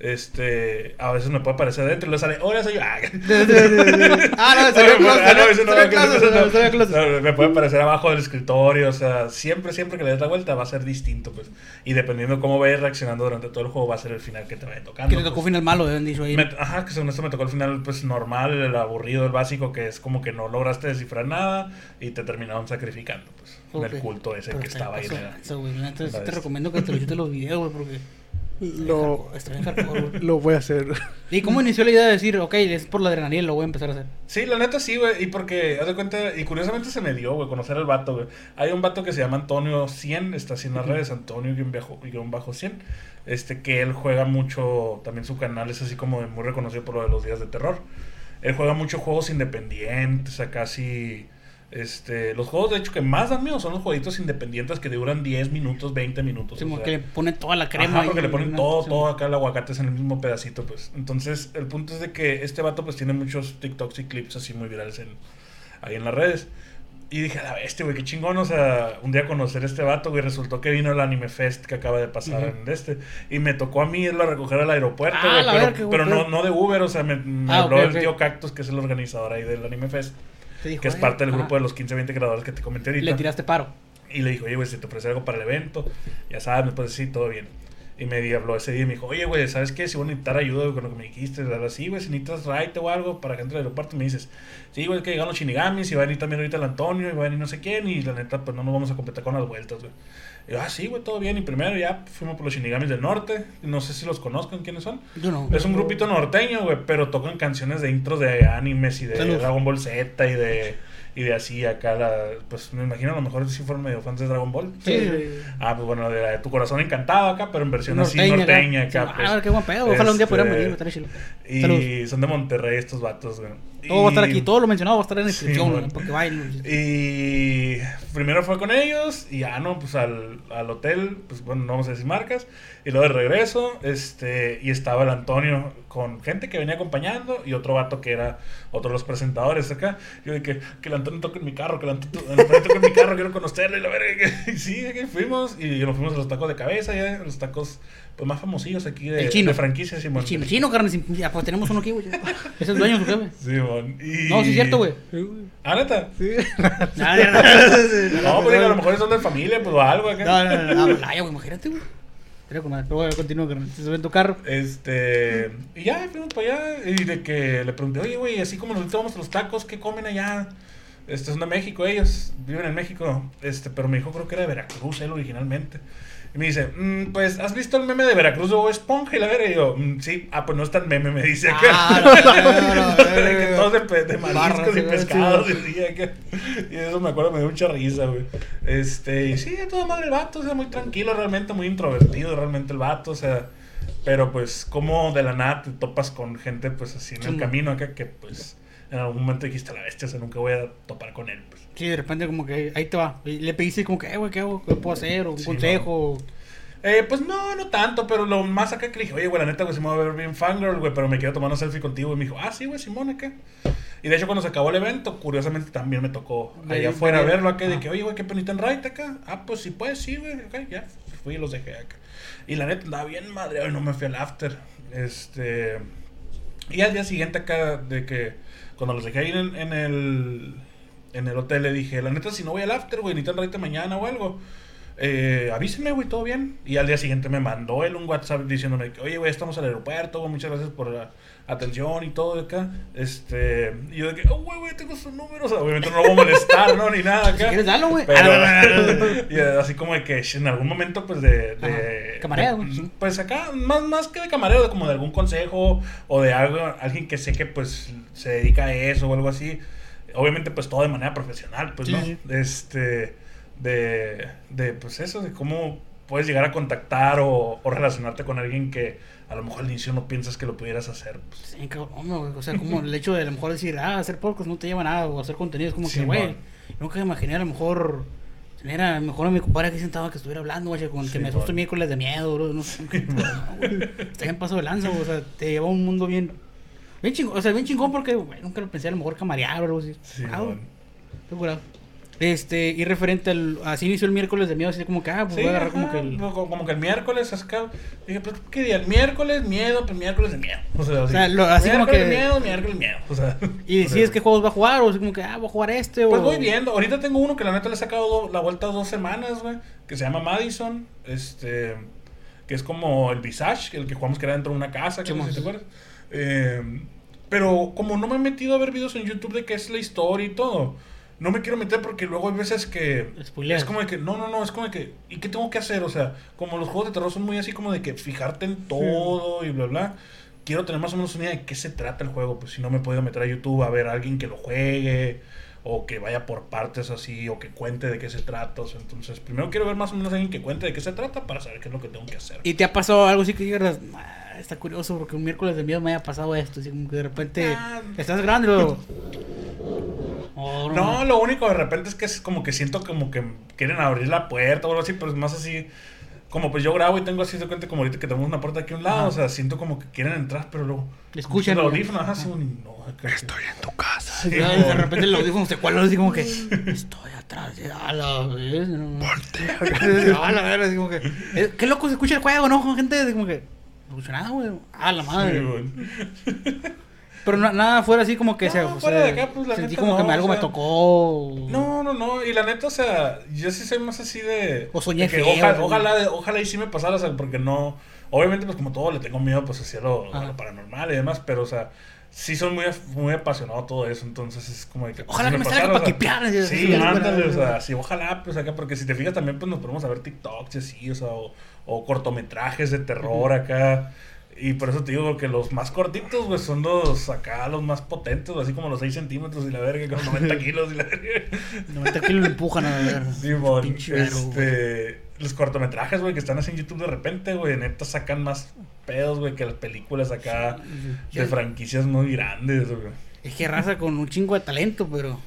Este, a veces me puede aparecer adentro y luego sale, hola, soy yo. Ah, no, closet, Me puede aparecer abajo del escritorio, o sea, siempre, siempre que le des la vuelta va a ser distinto, pues. Y dependiendo cómo vayas reaccionando durante todo el juego, va a ser el final que te vaya tocando. Que le tocó pues. final malo, habían dicho ahí. Ajá, que según esto me tocó el final, pues normal, el aburrido, el básico, que es como que no lograste descifrar nada y te terminaron sacrificando, pues, en Ok. el culto ese que estaba ahí. paso en de la- lanza, güey. La neta, sí la te recomiendo que te lo los videos, güey, porque Lo, lo voy a hacer. ¿Y cómo inició la idea de decir, ok, es por la adrenalina, lo voy a empezar a hacer? Sí, la neta sí, güey. Y porque, haz de cuenta, y curiosamente se me dio, güey, conocer al vato, güey. Hay un vato que se llama Antonio 100, está así en las redes, Antonio guion bajo, guion bajo 100. Este, que él juega mucho, también su canal es así como muy reconocido por lo de los días de terror. Él juega mucho juegos independientes, acá casi. Este, los juegos de hecho que más dan miedo son los jueguitos independientes que duran 10 minutos, 20 minutos. Sí, o sea. le ponen toda la crema. Ajá, porque le ponen todo, todo acá el aguacate es en el mismo pedacito, pues. Entonces, el punto es de que este vato pues tiene muchos TikToks y clips así muy virales en, ahí en las redes. Y dije, a la bestia, güey, qué chingón, o sea, un día conocer a este vato, güey, resultó que vino el Anime Fest que acaba de pasar Ujú. en este. Y me tocó a mí irlo a recoger al aeropuerto, Ah, güey, pero, buen no, no de Uber, o sea, me, me Ah, habló el tío Cactus, que es el organizador ahí del Anime Fest, dijo, que es "Eh, parte del ajá". grupo de los 15, 20 creadores que te comenté ahorita. Le tiraste paro. Y le dijo, oye, güey, si te ofrece algo para el evento, ya sabes, me puedes decir, todo bien. Y me habló ese día y me dijo, oye, güey, ¿sabes qué? Si voy a necesitar ayuda güey, con lo que me dijiste, ¿verdad? sí, güey, si necesitas raite o algo para que entre al aeropuerto, me dices, sí, güey, que llegaron los shinigamis y va a venir también ahorita el Antonio y va a venir no sé quién y la neta, pues no nos vamos a completar con las vueltas, güey. Y yo, ah, sí, güey, todo bien. Y primero ya fuimos por los shinigamis del norte, no sé si los conozcan, ¿quiénes son? Yo no. Es un grupito norteño, güey, pero tocan canciones de intros de animes y de Salud. Dragon Ball Z y de, y de así acá, la, pues me imagino a lo mejor sí fueron medio fans de Dragon Ball. Sí, sí. Ah, pues bueno, de, la de Tu Corazón Encantado acá, pero en versión así Norteña acá. norteña acá. Pues. Ah, qué buen pedo. Ojalá un día Este, pudiéramos ir, estar chido. Y Salud. son de Monterrey estos vatos, güey. Todo va a estar aquí, todo lo mencionado va a estar en la Sí, descripción, güey, porque bailen. Y primero fue con ellos y ya no, pues al, al hotel, pues bueno, no vamos a decir marcas. Y luego de regreso, este, y estaba el Antonio con gente que venía acompañando y otro vato que era otro de los presentadores acá. Yo de que, que el Antonio toque en mi carro, que el Antonio, el Antonio toque en mi carro, quiero conocerlo y la verga. Y sí, que fuimos y nos fuimos a los tacos de cabeza, ya, los tacos pues más famosillos aquí de, El chino. de franquicias. El Simón. chino, chino, carne pues tenemos uno aquí, güey. Es el dueño, su jefe. Simón. Y... No, sí es cierto, güey. Ah, neta. Sí. Nada, nada. No, pues digo, a lo mejor son de familia, pues o algo acá. No, no, no, no, no, Malaya, güey, imagínate, güey. Pero bueno, continúa, carnal. Se sube en tu carro. Este, y ya fuimos para allá y de que le pregunté, oye, güey, así como nosotros vamos a los tacos, ¿qué comen allá? Este, son de México ellos, viven en México, este, pero me dijo, creo que era de Veracruz él originalmente. Y me dice, "Mm, pues, ¿has visto el meme de Veracruz Bob Esponja? Y la verga, y yo, "Mm, sí, ah, pues no es tan meme, me dice acá. Ah, no, no, no, no, De que todos de, mariscos y pescados sí. y así, acá. Y eso me acuerdo, me dio mucha risa, güey. Este, y sí, a toda madre el vato, o sea, muy tranquilo, realmente, muy introvertido, realmente el vato, o sea. Pero pues, como de la nada te topas con gente, pues así en el camino acá, que pues en algún momento dijiste a la bestia, o sea, nunca voy a topar con él, pues. Sí, de repente como que ahí te va. Y le pediste como que, eh, güey, ¿qué hago? ¿Qué puedo hacer? O un Sí, consejo. Eh, pues no, no tanto, pero lo más acá que le dije, oye, güey, la neta, güey, se me va a ver bien fangirl, güey, pero me quiero tomar una selfie contigo. Y me dijo, ah, sí, güey, Simón, acá. Y de hecho, cuando se acabó el evento, curiosamente también me tocó allá afuera ve- verlo acá, de ajá. que, oye, güey, qué penita en right acá. Ah, pues sí, pues sí, güey, ok, ya. Fui y los dejé acá. Y la neta andaba bien madre, no me fui al after. Este. Y al día siguiente acá, de que cuando los dejé ahí en, en el. En el hotel le dije, la neta, si no voy al after, güey, ni tan right mañana o algo. Eh, avíseme, güey, todo bien. Y al día siguiente me mandó él un WhatsApp diciéndome oye, güey, estamos al aeropuerto, muchas gracias por atención y todo de acá. Este, y yo de que, oh, güey, güey, tengo su número. O sea, obviamente no lo voy a molestar, ¿no? Ni nada acá. Si quieres, dalo, güey. Pero, y así como de que en algún momento, pues de. de. Camarero, de- sí. Pues acá, más, más que de camarero, como de algún consejo o de algo, alguien que sé que pues se dedica a eso o algo así. Obviamente, pues todo de manera profesional, pues, Sí, ¿no? sí. Este. De, de, pues eso, de cómo puedes llegar a contactar o, o relacionarte con alguien que a lo mejor al inicio no piensas que lo pudieras hacer. Pues. Sí, cabrón, güey. O sea, como el hecho de a lo mejor decir, ah, hacer podcast no te lleva a nada, o hacer contenido es como Sí, que, güey, man. nunca imaginé a lo mejor tener a, lo mejor a mi compadre aquí sentado que estuviera hablando, güey, con Sí, que me asusto man. miércoles de miedo, bro. No sé. Está bien paso de lanza, güey. O sea, te lleva a un mundo bien. Bien chingón, o sea, bien chingón porque güey, nunca lo pensé a lo mejor camarear o algo así. Sí, Ah, estoy curado. Este, y referente al. Así inició el miércoles de miedo, así como que, ah, pues Sí, voy a agarrar ajá, como que el. como, que el miércoles, dije, pues, ¿qué día? El miércoles, miedo, pues miércoles de miedo. O sea, así, sea, lo- así como miércoles que- miedo, miércoles miedo. O sea, Y decides qué juegos va a jugar, o así como que, ah, voy a jugar este, Pues o. voy viendo. Ahorita tengo uno que la neta le he sacado do- la vuelta dos semanas, güey. Que se llama Madison. Este. Que es como el Visage, el que jugamos que era dentro de una casa, que no sé si te acuerdas. Eh, pero como no me he metido a ver videos en YouTube de qué es la historia y todo, no me quiero meter porque luego hay veces que. Es como de que, no, no, no, es como de que, ¿y qué tengo que hacer? O sea, como los juegos de terror son muy así como de que fijarte en todo y bla, bla. Quiero tener más o menos una idea de qué se trata el juego. Pues si no me he podido meter a YouTube a ver a alguien que lo juegue o que vaya por partes así o que cuente de qué se trata. O sea, entonces, primero quiero ver más o menos a alguien que cuente de qué se trata para saber qué es lo que tengo que hacer. ¿Y te ha pasado algo así que digas, "Ah, está curioso porque un miércoles de miedo me haya pasado esto? Así como que de repente Ah. estás grande luego. No, lo único de repente es que es como que siento como que quieren abrir la puerta o algo así, pero es más así. Como pues yo grabo y tengo así de cuenta como ahorita que tenemos una puerta aquí a un lado, Ajá. o sea, siento como que quieren entrar, pero luego Escuchan, el ¿no? audífono, ajá, sí, no, acá- en tu casa. Sí, Ya, de repente el audífono se cuela así como que estoy atrás de a la vez. No, a la verga, así como que. eh, Qué loco se escucha el juego, ¿no? Con gente así como que. No escucha nada, güey. A la Sí, madre. Pero na- nada fuera así como que No, se. o fuera sea, de acá, pues, la Sentí neta, como que no, me- algo o me sea, tocó. No, no, no. Y la neta, o sea, yo sí soy más así de. O soñé de que feo, ojalá, ojalá, ojalá y sí me pasara, o sea, porque no. Obviamente, pues como todo, le tengo miedo, pues hacia lo, a lo paranormal y demás, pero, o sea, sí soy muy, muy apasionado a todo eso, entonces es como de que. pues, Ojalá que me salga pasara, pa' o sea, quipear, así, así, Sí, ándale, o sea, sí, ojalá, pues acá, porque si te fijas también, pues nos ponemos a ver TikToks y así, o sea, o, o cortometrajes de terror acá. Y por eso te digo que los más cortitos, pues son los acá, los más potentes, así como los 6 centímetros y la verga, con 90 kilos y la verga. 90 kilos lo empujan a ver. Güey. este, los cortometrajes, güey, que están así en YouTube de repente, güey, neta sacan más pedos, güey, que las películas acá Sí. de franquicias muy grandes, güey. Es que raza con un chingo de talento, pero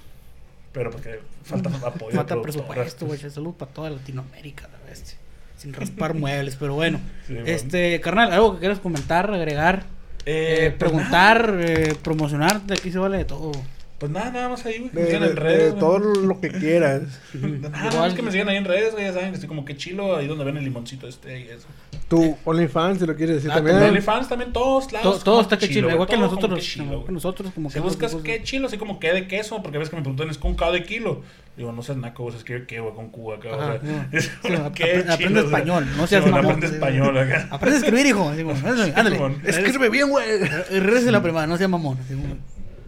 Pero porque falta apoyo. falta presupuesto, güey. Salud para toda Latinoamérica, la bestia. Sin raspar muebles, pero bueno. Sí, bueno. este, carnal, algo que quieras comentar, agregar, Eh, eh, pues preguntar, eh, promocionarte, aquí se vale de todo. Pues nada, nada más ahí, güey. que De, me sigan de- en redes. de todo lo que quieras. Nada, Igual. más que me sigan ahí en redes, güey, ya saben que estoy como que chilo, ahí donde ven el limoncito este y eso. Tu OnlyFans, si lo quieres decir Ah, también. OnlyFans también todos lados. Todo, todo está que chilo, igual que nosotros, como que chilo, que nosotros como Si que buscas qué chilo, así como que de queso, porque ves que me preguntan es con K de kilo. Digo, no seas naco, se escribe qué, güey, con Q acá. Ajá, o sea, Sí, ¿qué aprende- chilo? aprende O sea, español, no seas sí, mamón, Aprende español acá. Aprende a escribir, hijo. Ándale. Escribe bien, güey. Regrese la prima, no sea mamón.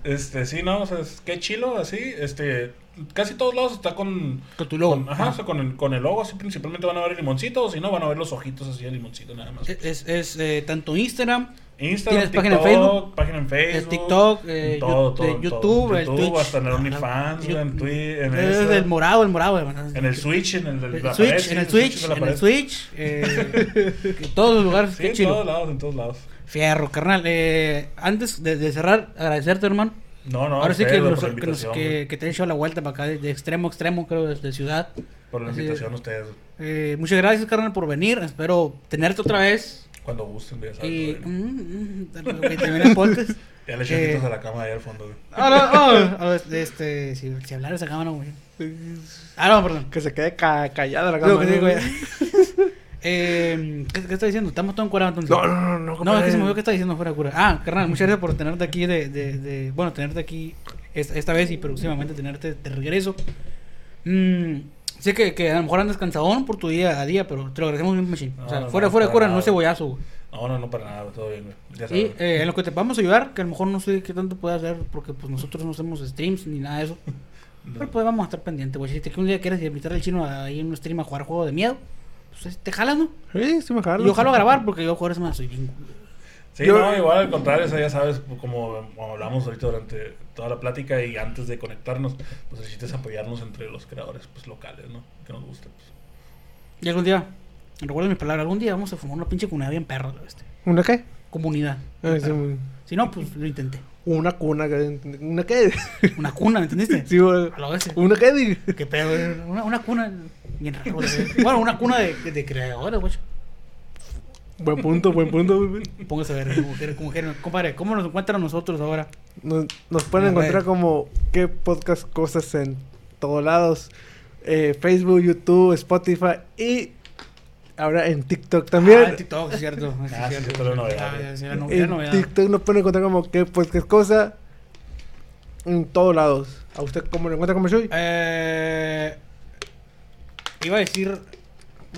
Este, sí, no, o sea, es qué chilo, así, este, casi todos lados está con... Con tu logo. con- ajá, o sea, con el, con el logo, así principalmente van a ver el limoncito, o si no, van a ver los ojitos así del limoncito nada más. Es, es, eh, tanto Instagram, Instagram, ¿Tienes página en TikTok, Facebook? página en Facebook, TikTok, eh, todo, todo. YouTube, el Twitch. hasta en el Ah, OnlyFans, en Twitter, en, es esa- el morado, el morado. hermano. en el Switch, en el, El la Switch, pared, en el Switch, en el. Switch, eh, en todos los lugares, Sí, qué en chido. todos lados, en todos lados. Fierro, carnal. Eh, antes de, de cerrar, agradecerte, hermano. No, no, Ahora sí que, la que, invitación, que, que te han hecho la vuelta para acá, de, de extremo a extremo, creo, desde ciudad. Por la Así invitación de- ustedes, Eh, muchas gracias, carnal, por venir. Espero tenerte otra vez. cuando gusten, ya saben. Y. mm, mm, que el podcast. Ya le eché eh, a la cama ahí al fondo, güey. Ah, no, oh, oh, este, si, si hablara esa cámara, güey. Ah, no, perdón. Que se quede ca- callada la cámara. que digo, ya. eh, ¿qué, ¿Qué está diciendo? Estamos todos encuadrados entonces. No, no, no, no. No, es que se me olvidó que está diciendo fuera de cura. Ah, carnal, muchas gracias por tenerte aquí de, de, de- bueno, tenerte aquí esta, esta vez y próximamente tenerte de regreso. Mm, sé que, que a lo mejor andas cansadón por tu día a día, pero te lo agradecemos bien, machine. o sea, no, fuera, no, fuera cura, nada. no es cebollazo, güey. No, no, no, para nada, todo bien, güey. Ya Y saben. eh, en lo que te podamos ayudar, que a lo mejor no sé qué tanto puede hacer, porque pues nosotros no hacemos streams ni nada de eso. Pero pues vamos a estar pendientes, güey. Si te que un día quieres invitar al chino ahí en un stream a jugar juego de miedo, pues te jalas, ¿no? Sí, sí me jalo. Y ojalá grabar, porque yo jugar más soy bien. Sí, Yo- no, igual al contrario, eso ya sabes, como, hablamos ahorita durante toda la plática y antes de conectarnos, pues necesitas apoyarnos entre los creadores pues locales, ¿no? Que nos guste. Pues. Y algún día Recuerda mi palabra, algún día vamos a formar una pinche comunidad bien perra, este. ¿Una qué? Comunidad. Ah, sí, Si no, pues lo intenté. una cuna. ¿Una qué? Una cuna, ¿me entendiste? Sí, güey. A lo. ¿Una qué? ¿Qué pedo? Una, una cuna bien raro. güey. Bueno, una cuna de, de creadores, güey. Buen punto, buen punto. güey. Póngase a ver, como quiera, como quiera. Compadre, ¿cómo nos encuentran nosotros ahora? Nos, nos pueden A ver. encontrar como qué podcast cosas en todos lados. Eh, Facebook, YouTube, Spotify y ahora en TikTok también. Ah, en TikTok, es cierto. es Ah, cierto. no- la en. TikTok nos pueden encontrar como qué podcast cosa en todos lados. ¿A usted cómo lo encuentra como soy? Eh, iba a decir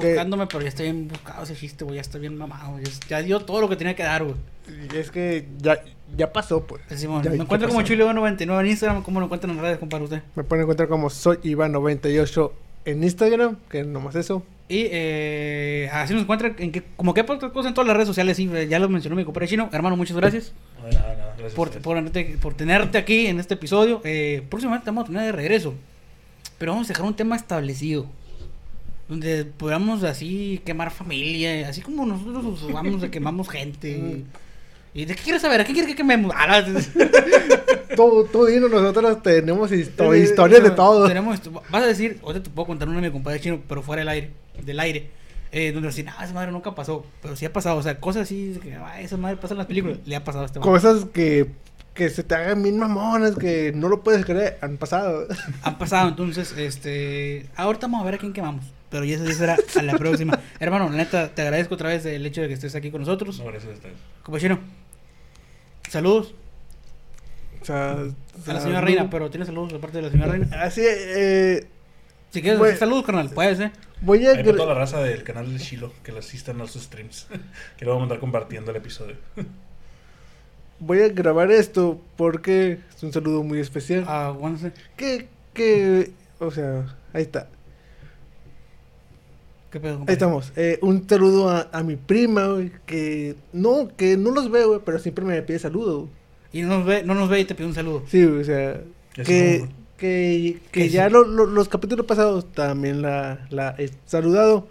¿Qué? buscándome, pero ya está bien buscado ese chiste, güey. Ya está bien mamado. Ya, ya dio todo lo que tenía que dar, güey. Es que ya, ya pasó, pues. Ya, me ¿qué encuentro como pasó? Chuleo99 en Instagram. ¿Cómo lo encuentran en redes, compadre, usted? Me pueden encontrar como soy Iván98 en Instagram, que nomás eso. Y eh, así nos encuentran en que, como que podcast cosa en todas las redes sociales. Sí, ya lo mencionó mi compadre chino. Hermano, muchas gracias. No, por, por, tenerte- por tenerte aquí en este episodio. Eh, próximamente vamos a tener de regreso. Pero vamos a dejar un tema establecido. Donde podamos así quemar familia. Así como nosotros vamos de quemamos gente. ¿Y de qué quieres saber? ¿A qué quieres que quememos? Ah, no. Todo, todo dino, nosotros tenemos histo- Eh, historias de todo. Tenemos. Vas a decir, ahorita te puedo contar una de mi compadre chino, pero fuera del aire. Del aire. Eh, donde decir, ah, esa madre nunca pasó. Pero sí ha pasado. O sea, cosas así. Que, ah, esa madre pasa en las películas. Le ha pasado a este. Cosas que, que se te hagan bien mamonas, que no lo puedes creer, han pasado. Han pasado, entonces, este. Ahorita vamos a ver a quién quemamos. Pero ya eso será a la próxima. Hermano, la neta, te agradezco otra vez el hecho de que estés aquí con nosotros. No, gracias a ustedes. Compañero, saludos O sea, a la señora Reina, pero ¿tienes saludos de parte de la señora Reina? Así, eh, Si quieres saludos, carnal, puedes, ¿eh? voy a... Ahí toda la raza del canal de Shilo que lo asistan a sus streams. que lo vamos a andar compartiendo el episodio. Voy a grabar esto porque es un saludo muy especial. Ah, bueno. Que, que, o sea, ahí está. ¿Qué pedo, Ahí compadre? estamos. Eh, un saludo a, a mi prima, güey, que no, que no los veo, güey, pero siempre me pide saludo. Y no nos ve, no nos ve y te pide un saludo. Sí, o sea, que, que, que ya lo- lo- los capítulos pasados también la, la he saludado.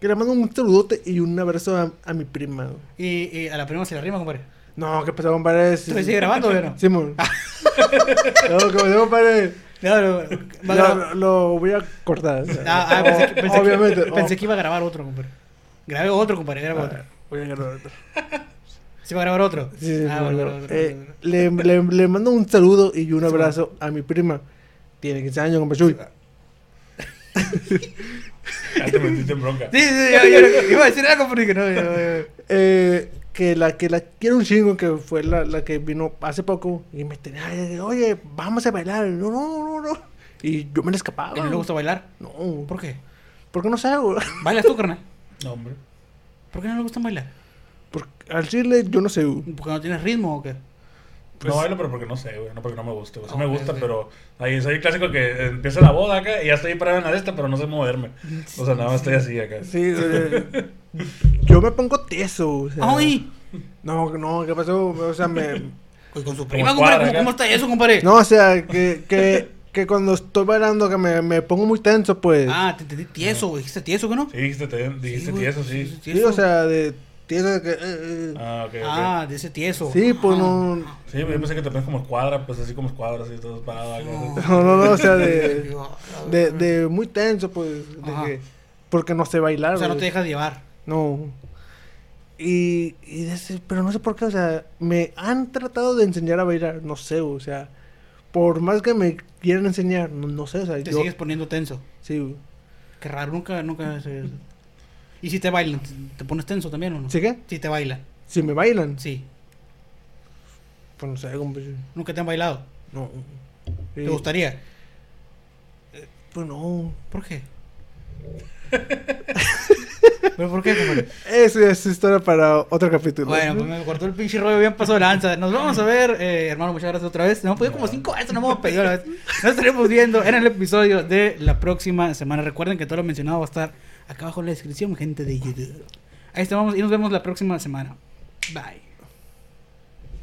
Que le mando un saludote y un abrazo a, a mi prima. güey. Y, y a la prima se la rima, compadre. No, ¿qué pasó, compadre? ¿Tú sigue grabando, güey? no? Simón. no, ¿qué pasó, compadre? No, no, va a Lo, grabar- lo voy a cortar. o sea, Ah, ah, pensé, que, pensé, que- obviamente. pensé oh. que iba a grabar otro, compadre. Grabé otro, compadre, grabé otro. Ah, Voy a grabar otro. ¿Se va a grabar otro? Sí, sí, ah, sí, bueno, bueno, bueno, eh, bueno. le, le, le mando un saludo y un Sí, abrazo a mi prima. Tiene 15 años, compa Chuy. Ya te metiste en bronca. Sí, sí, sí, yo, yo- iba a decir algo, pero dije, no, yo- yo- Eh, que la que la quiero un chingo, que fue la, la que vino hace poco. Y me tenía, "Ay, oye, vamos a bailar. No, no, no, no. Y yo me la escapaba. ¿Y no le gusta bailar? No, ¿Por qué? porque no sé, güey. ¿Bailas tú, carnal? No, hombre. ¿Por qué no le gusta bailar? Porque al chile yo no sé. ¿Porque no tienes ritmo o qué? Pues- no bailo, pero porque no sé, güey. No porque no me guste. güey. Sí me gusta, pero ahí soy el clásico que empieza la boda acá y ya estoy parado en la de esta, pero no sé moverme. O sea, nada más estoy así acá. Sí, eh, yo me pongo tieso. O sea, ¡Ay! No, no, ¿qué pasó? O sea, me. Pues con su prima, compadre, ¿cómo, está eso, compadre? No, o sea, que, que, que cuando estoy bailando, que me, me pongo muy tenso, pues. Ah, te entendí tieso, güey. ¿Dijiste tieso que no? Sí, dijiste, te, dijiste güey, tieso, sí. sí, o sea, de tieso de que. eh, eh. Ah, ok. Ah, de ese tieso. Sí, pues no. Sí, yo pensé que te pones como escuadra, pues así como escuadra, así todos parados. No. No, no, no, o sea, de. De, de muy tenso, pues. De Ajá. que, porque no sé bailar. O sea, no te dejas llevar. No. Y, y de ese- pero no sé por qué, o sea, me han tratado de enseñar a bailar, no sé, o sea, por más que me quieran enseñar, no, no sé, o sea, Te yo, sigues poniendo tenso. sí. Qué raro, nunca, nunca se... ¿Y si te bailan? ¿Te- ¿Te pones tenso también o no? ¿Sí qué? Si te bailan, Si me bailan, sí. pues no sé, sí. ¿Nunca te han bailado? no. ¿Te gustaría? Pues no. ¿Por qué? ¿Pero por qué, compadre? Eso es historia para otro capítulo. Bueno, pues me cortó el pinche rollo bien pasado de lanza. Nos vamos a ver, eh, hermano, muchas gracias otra vez. Nos hemos pedido como cinco veces, no hemos pedido a la vez. Nos estaremos viendo en el episodio de la próxima semana. Recuerden que todo lo mencionado va a estar acá abajo en la descripción, gente de YouTube. Ahí estamos y nos vemos la próxima semana. Bye.